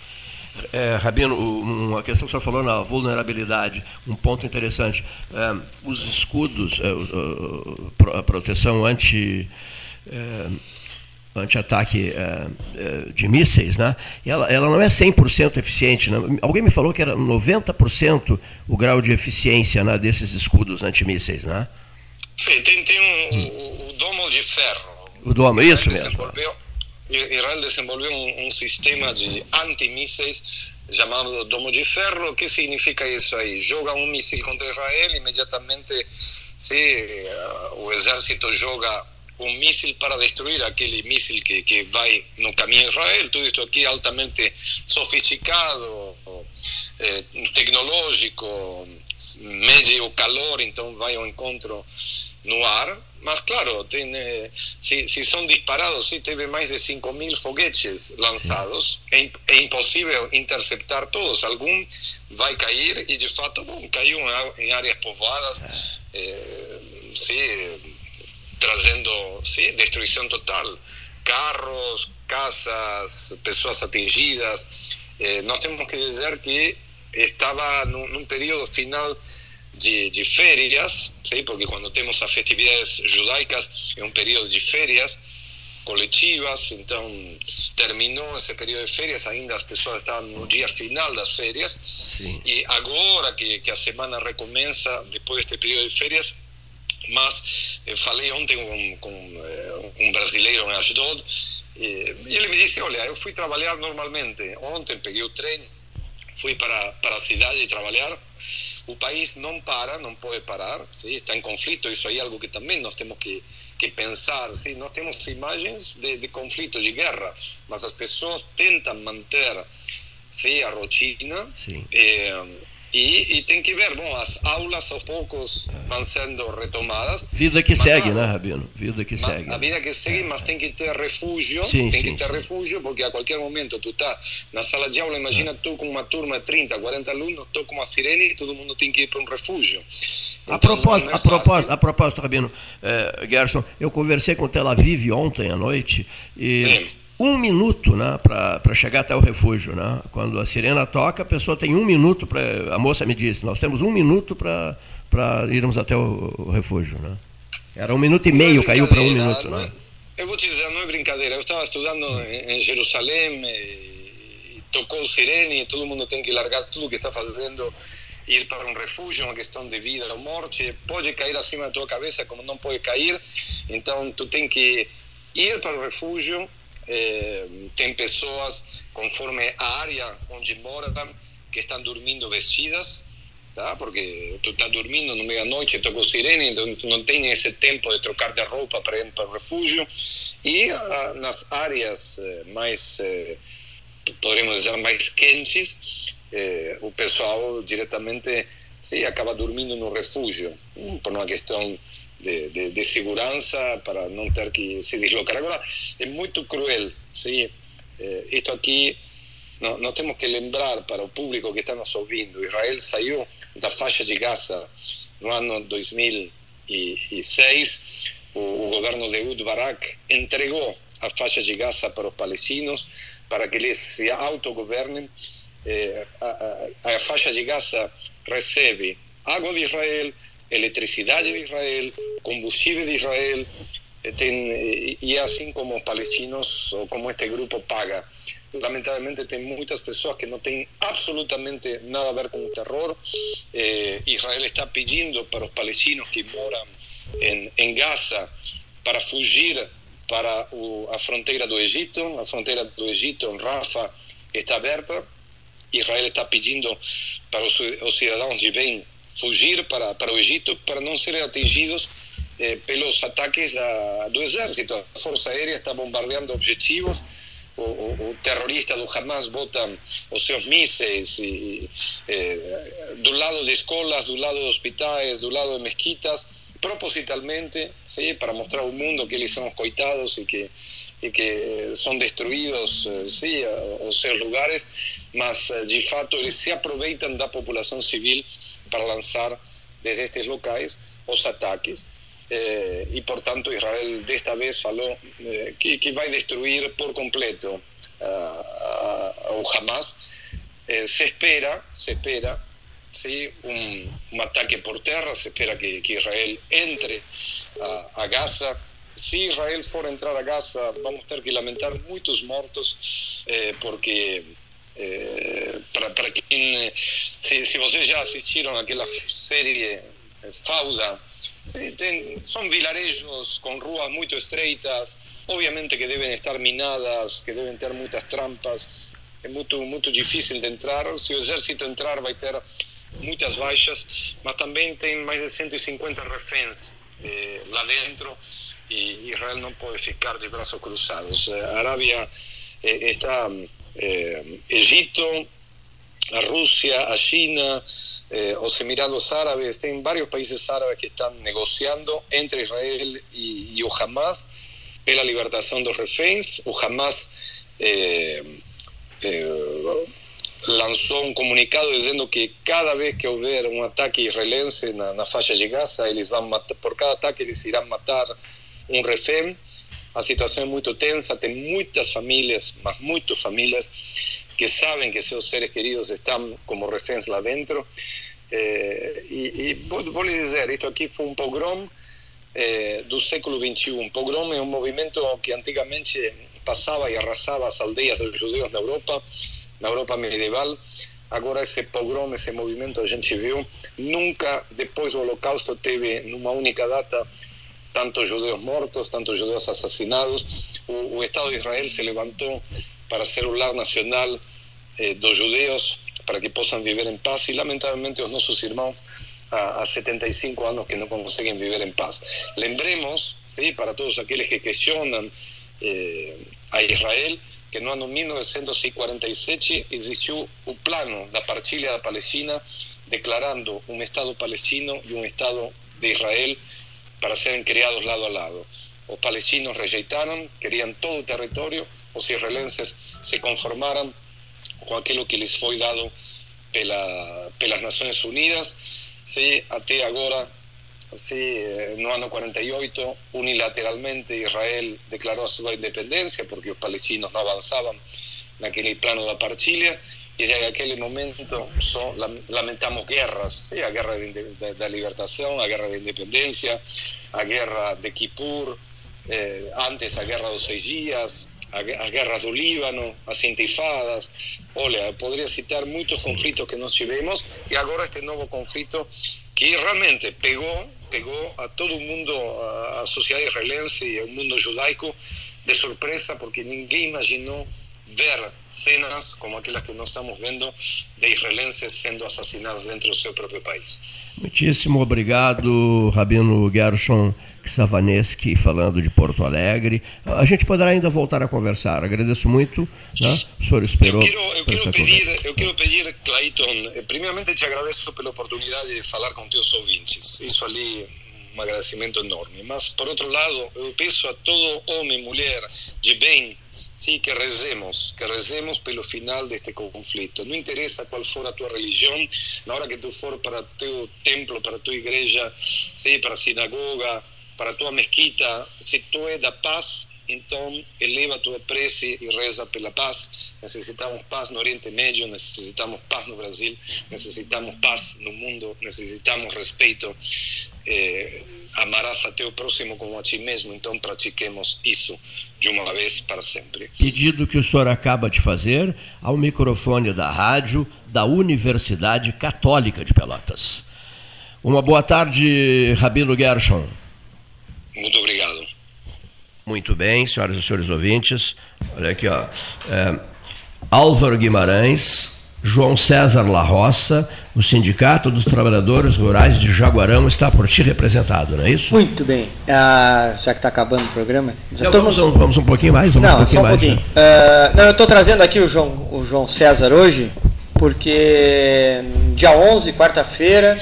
É, Rabino, uma questão que o senhor falou na vulnerabilidade, um ponto interessante. É, os escudos, é, a proteção anti. É, anti-ataque é, é, de mísseis, né? ela, ela não é 100% eficiente. Né? Alguém me falou que era 90% o grau de eficiência né, desses escudos antimísseis, né? Sim, tem, tem um, hum. o, o, domo de ferro. O domo, isso mesmo. Israel desenvolveu um, um sistema de antimísseis chamado Domo de Ferro. O que significa isso aí? Joga um míssil contra Israel, imediatamente se, uh, o exército joga um míssil para destruir aquele míssil que, que vai no caminho de Israel. Tudo isso aqui altamente sofisticado, eh, tecnológico, mede o calor, então vai ao encontro no ar mas claro, tem, se, se, são disparados, se teve mais de 5 mil foguetes lançados, é, é, impossível interceptar todos. Algum vai cair e de fato bom, caiu em áreas povoadas, é, se, trazendo se, destruição total. Carros, casas, pessoas atingidas. Eh, nós temos que dizer que estava num, num período final de, de férias, ¿sí? porque quando temos as festividades judaicas é um período de férias coletivas, então terminou esse período de férias, ainda as pessoas estavam no dia final das férias, Sim. e agora que, que a semana recomeça, depois deste período de férias, mas eu falei ontem com, com uh, um brasileiro em Ashdod, e, e ele me disse, olha, eu fui trabalhar normalmente, ontem peguei o trem, fui para, para a cidade trabalhar, o país não para, não pode parar, ¿sí? está em conflito, isso aí é algo que também nós temos que, que pensar. ¿sí? Nós temos imagens de, de conflito, de guerra, mas as pessoas tentam manter ¿sí? a rotina. Eh, e, e, tem que ver, bom, as aulas aos poucos vão sendo retomadas. Vida que segue, né, Rabino? Vida que segue. A vida que segue, mas tem que ter refúgio, sim, tem sim, que ter sim. refúgio, porque a qualquer momento tu está na sala de aula, imagina tu com uma turma de 30, 40 alunos, toca uma sirene e todo mundo tem que ir para um refúgio. Então, a, propósito, é a, propósito, a propósito, Rabino, eh, Gerson, eu conversei com Tel Aviv ontem à noite e um minuto né, para chegar até o refúgio. Né? Quando a sirena toca, a pessoa tem um minuto para. A moça me disse: nós temos um minuto para irmos até o, o, refúgio. Né? Era um minuto e meio, é caiu para um minuto. Né? Eu vou te dizer, não é brincadeira. Eu estava estudando em, em Jerusalém, e, e tocou sirene, e todo mundo tem que largar tudo que está fazendo ir para um refúgio, uma questão de vida ou morte, pode cair acima da tua cabeça como não pode cair, então tu tem que ir para o refúgio, eh, tem pessoas conforme a área onde moram que estão dormindo vestidas, tá? porque tu estás dormindo no meia-noite, tocou sirene, então não tem esse tempo de trocar de roupa para ir para o refúgio. E ah, nas áreas eh, mais, eh, dizer, mais quentes, eh, o pessoal diretamente sim, acaba dormindo no refúgio, por uma questão de, de, de, segurança para não ter que se deslocar. Agora, é muito cruel, sim? Eh, isto aqui, nós temos que lembrar para o público que está nos ouvindo: Israel saiu da faixa de Gaza no ano 2006. O, o governo de Ehud Barak entregou a faixa de Gaza para os palestinos para que eles se autogovernem. Eh, a, a, a faixa de Gaza recebe água de Israel, eletricidade de Israel, combustível de Israel, eh, tem, eh, e é assim como os palestinos, ou como este grupo paga. Lamentavelmente, tem muitas pessoas que não têm absolutamente nada a ver com o terror. Eh, Israel está pedindo para os palestinos que moram em, em Gaza para fugir para o, a fronteira do Egito. A fronteira do Egito, em Rafa, está aberta. Israel está pedindo para os, os cidadãos de bem fugir para, para o Egito para não serem atingidos eh, pelos ataques da, do exército. A Força Aérea está bombardeando objetivos. O, o, o terrorista do Hamas bota os seus mísseis e, eh, do lado de escolas, do lado de hospitais, do lado de mesquitas propositalmente, ¿sí? para mostrar al mundo que eles son coitados y que, y que son destruídos eh, ¿sí? os seus lugares, mas eh, de fato eles se aproveitam da população civil para lançar desde estes locais os ataques. Eh, e, portanto, Israel desta vez falou eh, que, que vai destruir por completo uh, o Hamas. Eh, se espera, se espera ¿sí? un, ataque por tierra, se espera que, Israel entre a, a, Gaza. Si Israel for entrar a Gaza, vamos a tener que lamentar muchos muertos, eh, porque eh, para, quien, si, si vocês já assistiram aquela série Fauda, ten, son vilarejos con ruas muy estreitas, obviamente que deben estar minadas, que deben tener muchas trampas, é muito muito difícil de entrar. Se o exército entrar, vai ter muitas baixas, mas também tem mais de 150 reféns eh, lá dentro e Israel não pode ficar de braços cruzados. A eh, Arábia está eh, Egito, a Rússia, a China, eh, os Emirados Árabes, tem vários países árabes que estão negociando entre Israel e, e o Hamas pela libertação dos reféns. O Hamas eh, eh, lanzó un comunicado diciendo que cada vez que hubiera un ataque israelense na, na faixa de Gaza, vão matar, por cada ataque eles irán matar un refém. A situação é muito tensa, tem muitas famílias, mas muitas famílias que sabem que seus seres queridos estão como reféns lá dentro. Eh, e, e vou, vou lhe dizer, isto aqui foi um pogrom eh, do século XXI. Pogrom é um movimento que antigamente passava e arrasava as aldeias dos judeus na Europa na Europa medieval. Agora esse pogrom, esse movimento a gente viu, nunca depois do Holocausto teve numa única data tantos judeus mortos, tantos judeus assassinados. O, Estado de Israel se levantou para ser o lar nacional eh, dos judeus, para que possam viver em paz e lamentavelmente os nossos irmãos há 75 anos que não conseguem viver em paz. Lembremos, ¿sí? para todos aqueles que questionam eh, a Israel, que no ano 1947 existiu o plano da partilha da Palestina, declarando um Estado palestino e um Estado de Israel para serem criados lado a lado. Os palestinos rejeitaram, queriam todo o território, os israelenses se conformaram com aquilo que lhes foi dado pela, pelas Nações Unidas. Sí, até agora Sí, no ano 48, unilateralmente Israel declaró su independencia porque los palestinos no avanzaban en aquel plano de partilha y desde aquel momento lamentamos guerras, ¿sí? a guerra de, de, de, libertación, a guerra de independencia, a guerra de Kippur, eh, antes a guerra de los seis días, a, guerras do Líbano, as intifadas. Olha, podría citar muchos conflictos que nos tivemos y ahora este nuevo conflicto que realmente pegó pegou a todo o mundo, a, sociedade israelense e ao mundo judaico de surpresa, porque ninguém imaginou ver cenas como aquelas que nós estamos vendo de israelenses sendo assassinados dentro do seu próprio país. Muitíssimo obrigado, Rabino Gershon Savaneski, falando de Porto Alegre. A gente poderá ainda voltar a conversar. Agradeço muito. Né? O senhor esperou. Eu quero, eu quero pedir, eu quero pedir, Clayton, eh, primeiramente te agradeço pela oportunidade de falar com teus ouvintes. Isso ali um agradecimento enorme. Mas, por outro lado, eu peço a todo homem, mulher de bem Sí, que recemos, que recemos pelo final deste conflito. Não interessa qual for a tua religião, na hora que tu for para teu templo, para tua igreja, sí, para sinagoga, para tua mesquita, se tu é da paz, então eleva a tua prece e reza pela paz. Necessitamos paz no Oriente Médio, necessitamos paz no Brasil, necessitamos paz no mundo, necessitamos respeito. Eh, amarás a teu próximo como a ti mesmo, então pratiquemos isso de uma vez para sempre. Pedido que o senhor acaba de fazer ao microfone da rádio da Universidade Católica de Pelotas. Uma boa tarde, Rabino Gershon. Muito obrigado. Muito bem, senhoras e senhores ouvintes. Olha aqui, ó. É, Álvaro Guimarães, João César La Roça, o Sindicato dos Trabalhadores Rurais de Jaguarão está por ti representado, não é isso? Muito bem. Ah, já que está acabando o programa. Já não, vamos, um, vamos, um pouquinho mais? Vamos não, um pouquinho só um pouquinho. Mais, né? uh, não, eu estou trazendo aqui o João, o João César hoje, porque dia 11, quarta-feira,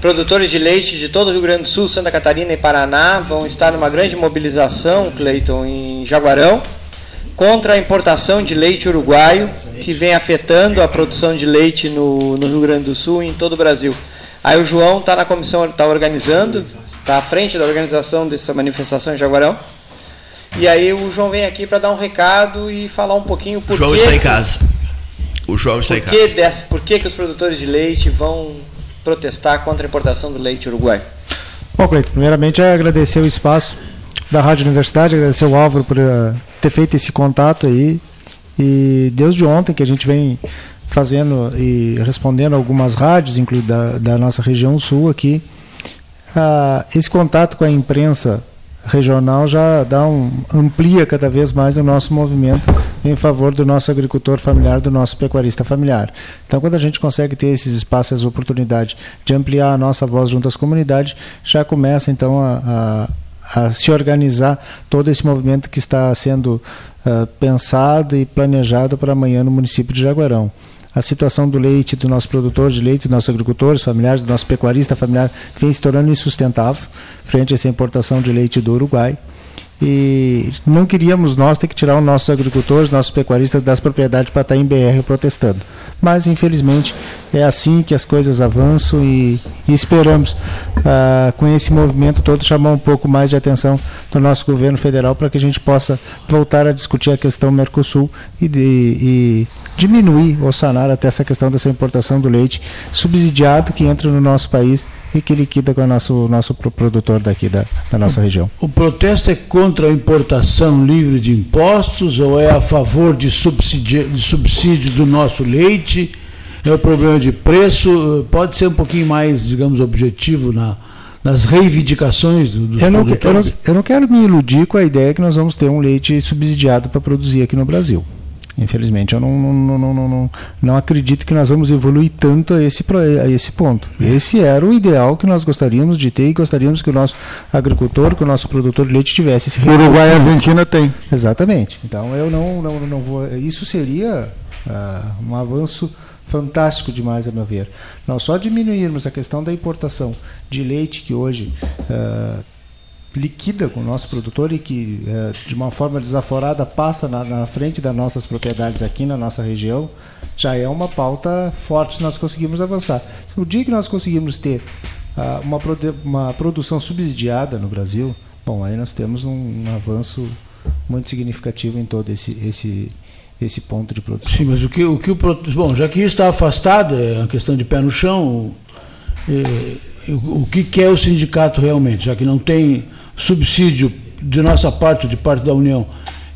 produtores de leite de todo o Rio Grande do Sul, Santa Catarina e Paraná vão estar numa grande mobilização, Cleiton, em Jaguarão contra a importação de leite uruguaio, que vem afetando a produção de leite no, no Rio Grande do Sul e em todo o Brasil. Aí o João está na comissão, está organizando, está à frente da organização dessa manifestação em Jaguarão. E aí o João vem aqui para dar um recado e falar um pouquinho por O João está em casa. O João está em casa. Desse, por que, que os produtores de leite vão protestar contra a importação do leite uruguaio? Bom, Cleito, primeiramente é agradecer o espaço da Rádio Universidade, agradecer o Álvaro por uh, ter feito esse contato aí. E desde ontem que a gente vem fazendo e respondendo algumas rádios, incluindo da, da nossa região sul aqui, uh, esse contato com a imprensa regional já dá um, amplia cada vez mais o nosso movimento em favor do nosso agricultor familiar, do nosso pecuarista familiar. Então, quando a gente consegue ter esses espaços, as oportunidades de ampliar a nossa voz junto às comunidades, já começa então a, a se organizar todo esse movimento que está sendo uh, pensado e planejado para amanhã no município de Jaguarão. A situação do leite, do nosso produtor de leite, dos nossos agricultores familiares, do nosso pecuarista familiar, vem se tornando insustentável frente a essa importação de leite do Uruguai. E não queríamos nós ter que tirar os nossos agricultores, nossos pecuaristas das propriedades para estar em BR protestando. Mas, infelizmente, é assim que as coisas avançam e, e esperamos, ah, com esse movimento todo, chamar um pouco mais de atenção do nosso governo federal para que a gente possa voltar a discutir a questão Mercosul e, de, e diminuir ou sanar até essa questão dessa importação do leite subsidiado que entra no nosso país e que liquida com o nosso, nosso produtor daqui da, da nossa região. O protesto é contra a importação livre de impostos ou é a favor de subsídio, de subsídio do nosso leite? É o problema de preço? Pode ser um pouquinho mais, digamos, objetivo na, nas reivindicações dos eu não, produtores? Eu não, eu não quero me iludir com a ideia que nós vamos ter um leite subsidiado para produzir aqui no Brasil. Infelizmente, eu não, não, não, não, não, acredito que nós vamos evoluir tanto a esse, a esse ponto. Esse era o ideal que nós gostaríamos de ter e gostaríamos que o nosso agricultor, que o nosso produtor de leite tivesse. Esse Uruguai e Argentina tem. Exatamente. Então, eu não, não, não vou. Isso seria uh, um avanço fantástico demais, a meu ver. Nós só diminuirmos a questão da importação de leite, que hoje uh, liquida com o nosso produtor e que, é, de uma forma desaforada, passa na, na, frente das nossas propriedades aqui na nossa região, já é uma pauta forte se nós conseguirmos avançar. O dia que nós conseguirmos ter uh, uma, uma produção subsidiada no Brasil, bom, aí nós temos um, um avanço muito significativo em todo esse, esse, esse ponto de produção. Sim, mas o que o, que o bom, já que isso está afastado, é uma questão de pé no chão, é, o que quer o sindicato realmente, já que não tem subsídio de nossa parte, de parte da União,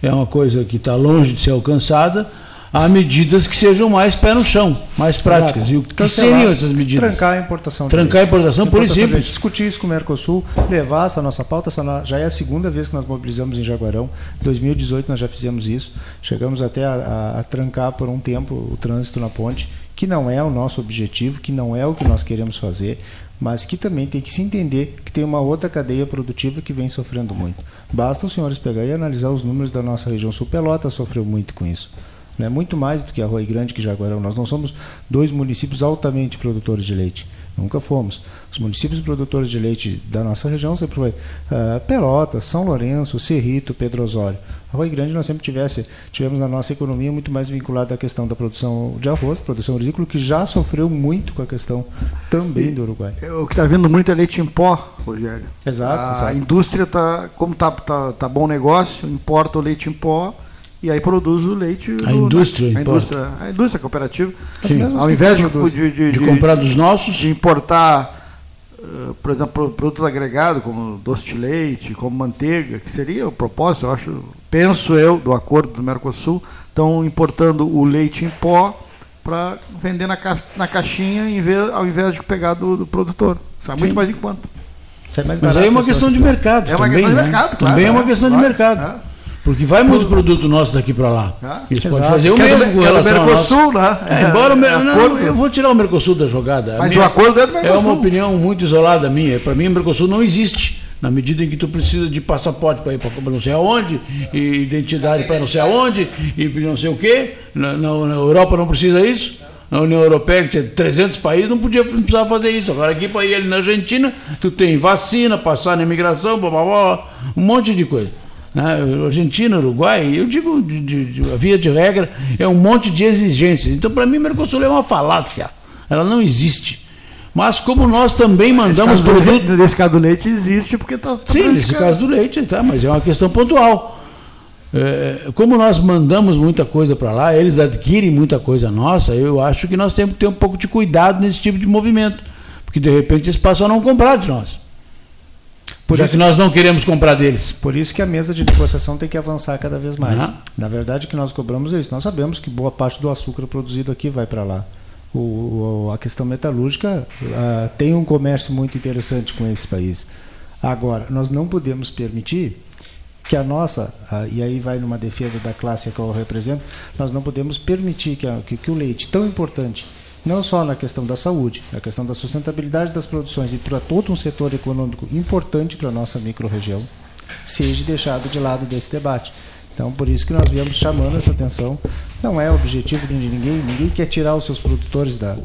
é uma coisa que está longe de ser alcançada, há medidas que sejam mais pé no chão, mais práticas. E o que seriam essas medidas? Trancar a importação. Trancar a importação, por exemplo. Discutir isso com o Mercosul, levar essa nossa pauta. Essa já é a segunda vez que nós mobilizamos em Jaguarão. Em 2018 nós já fizemos isso. Chegamos até a, a, a trancar por um tempo o trânsito na ponte, que não é o nosso objetivo, que não é o que nós queremos fazer mas que também tem que se entender que tem uma outra cadeia produtiva que vem sofrendo muito. Basta os senhores pegar e analisar os números da nossa região sul. Pelota sofreu muito com isso. Né? Muito mais do que Arroio Grande que Jaguarão. Nós não somos dois municípios altamente produtores de leite. Nunca fomos. Os municípios produtores de leite da nossa região sempre foi uh, Pelotas, São Lourenço, Cerrito, Pedro Osório. Arroio Grande nós sempre tivesse, tivemos na nossa economia muito mais vinculada à questão da produção de arroz, produção agrícola, que já sofreu muito com a questão também do Uruguai. É, o que está vindo muito é leite em pó, Rogério. Exato. A exato. indústria está, como está tá, tá bom negócio, importa o leite em pó e aí produz o leite. A no, indústria, na, a indústria, a indústria cooperativa. Sim. Ao invés de, de, de, de, comprar dos nossos, de importar, uh, por exemplo, produtos agregados como doce de leite, como manteiga, que seria o propósito, eu acho, penso eu, do acordo do Mercosul, estão importando o leite em pó para vender na, ca, na caixinha em vez, ao invés de pegar do, do produtor. Está muito mais em conta. Sai mais Mas aí é uma questão de mercado. É uma também, questão de né? mercado, claro. Também é uma é, questão de mercado. Porque vai muito produto nosso daqui para lá. Ah, Eles podem fazer o quero, mesmo com relação ao Mercosul, né? É, embora o, é, não, eu vou tirar o Mercosul da jogada. Mas minha, o acordo é do Mercosul. É uma opinião muito isolada minha. Para mim, o Mercosul não existe. Na medida em que tu precisa de passaporte para ir para não sei aonde, e identidade para não sei aonde, e não sei o quê. Na, na, na Europa não precisa isso na União Europeia, que tinha 300 países, não podia não precisava fazer isso. Agora aqui para ir na Argentina, tu tem vacina, passar na imigração, blá, blá, blá, um monte de coisa. Né? Argentina, Uruguai, eu digo, de, de, de, via de regra, é um monte de exigências. Então, para mim, Mercosul é uma falácia. Ela não existe. Mas como nós também mandamos produto. Nesse caso do leite existe porque está. Tá Sim, nesse caso do leite, tá, mas é uma questão pontual. É, como nós mandamos muita coisa para lá, eles adquirem muita coisa nossa, eu acho que nós temos que ter um pouco de cuidado nesse tipo de movimento. Porque de repente eles passam a não comprar de nós. Por Já isso que nós não queremos comprar deles. Por isso que a mesa de negociação tem que avançar cada vez mais. Ah. Na verdade, o que nós cobramos é isso. Nós sabemos que boa parte do açúcar produzido aqui vai para lá. O, a questão metalúrgica uh, tem um comércio muito interessante com esse país. Agora, nós não podemos permitir que a nossa, uh, e aí vai numa defesa da classe que eu represento, nós não podemos permitir que, a, que, que o leite, tão importante, não só na questão da saúde, na questão da sustentabilidade das produções e para todo um setor econômico importante para a nossa microrregião, seja deixado de lado desse debate. Então, por isso que nós viemos chamando essa atenção. Não é objetivo de ninguém, ninguém quer tirar os seus produtores da,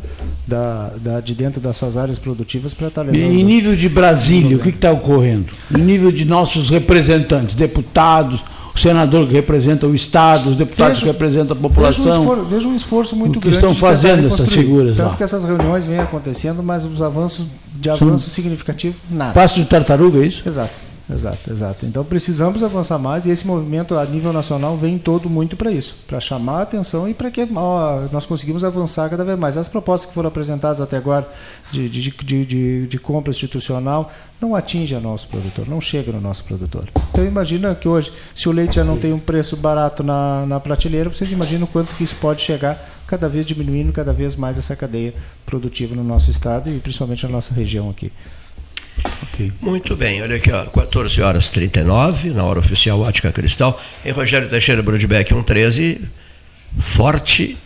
da, da de dentro das suas áreas produtivas para estar levando. E em nível de Brasília, o que está ocorrendo? Em nível de nossos representantes, deputados, o senador que representa o Estado, os deputados vejo, que representam a população. Vejo um esforço, vejo um esforço muito grande. que estão fazendo essas figuras Tanto lá. que essas reuniões vêm acontecendo, mas os avanços de avanço Sim. significativo, nada. Passo de tartaruga, é isso? Exato. Exato, exato. Então precisamos avançar mais e esse movimento a nível nacional vem todo muito para isso, para chamar a atenção e para que ó, nós conseguimos avançar cada vez mais. As propostas que foram apresentadas até agora de, de, de, de, de compra institucional não atinge o nosso produtor, não chega no nosso produtor. Então imagina que hoje, se o leite já não tem um preço barato na, na prateleira, vocês imaginam quanto que isso pode chegar cada vez diminuindo cada vez mais essa cadeia produtiva no nosso estado e principalmente na nossa região aqui. Muito bem, olha aqui, ó, 14 horas 39, na hora oficial Ótica Cristal, em Rogério Teixeira Brodbeck 113, forte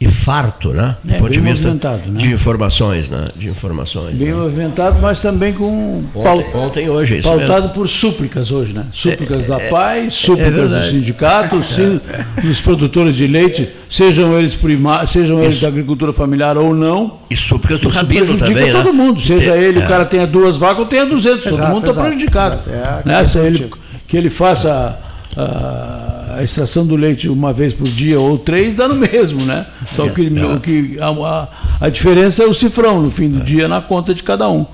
e farto, né? Do é, ponto de vista né? de informações, né? De informações. Bem né? movimentado, mas também com ontem, ontem hoje, é isso pautado mesmo. por súplicas hoje, né? Súplicas é, da é, PAI, é súplicas do sindicato, sim, dos produtores de leite, sejam eles primários, sejam eles da agricultura familiar ou não. E súplicas do Rabino também, todo né? mundo, seja ele, o cara tenha duas vacas ou tenha 200, exato, todo mundo está prejudicado. Nessa ele, que ele faça a, extração do leite uma vez por dia ou três, dá no mesmo, né? Só que, é. o que a, a, diferença é o cifrão no fim do é. dia na conta de cada um.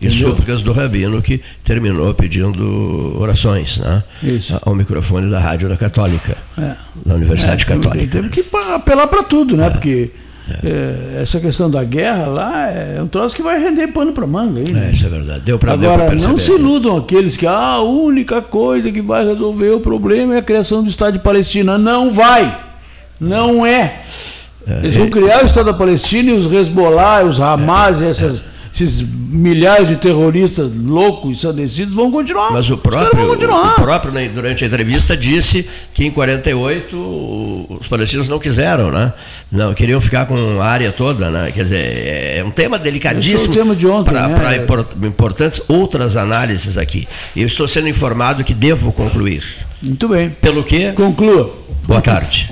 E súplicas do Rabino que terminou pedindo orações né? Isso. ao microfone da Rádio da Católica, é. da Universidade é, Católica. Teve que apelar para tudo, né? É. Porque é, essa questão da guerra lá é um troço que vai render pano para manga. Aí, né? É, isso é verdade. Deu para Agora, não se iludam aqueles que ah, a única coisa que vai resolver o problema é a criação do Estado de Palestina. Não vai! Não é! é Eles vão criar o Estado da Palestina e os Hezbollah, os Hamas, essas esses milhares de terroristas loucos, ensandecidos vão continuar. Mas o próprio, o próprio né, durante a entrevista disse que em 48 os palestinos não quiseram, né? Não, queriam ficar com a área toda, né? Quer dizer, é, é um tema delicadíssimo para né? importantes outras análises aqui. Eu estou sendo informado que devo concluir. Muito bem. Pelo que? Conclua. Boa tarde.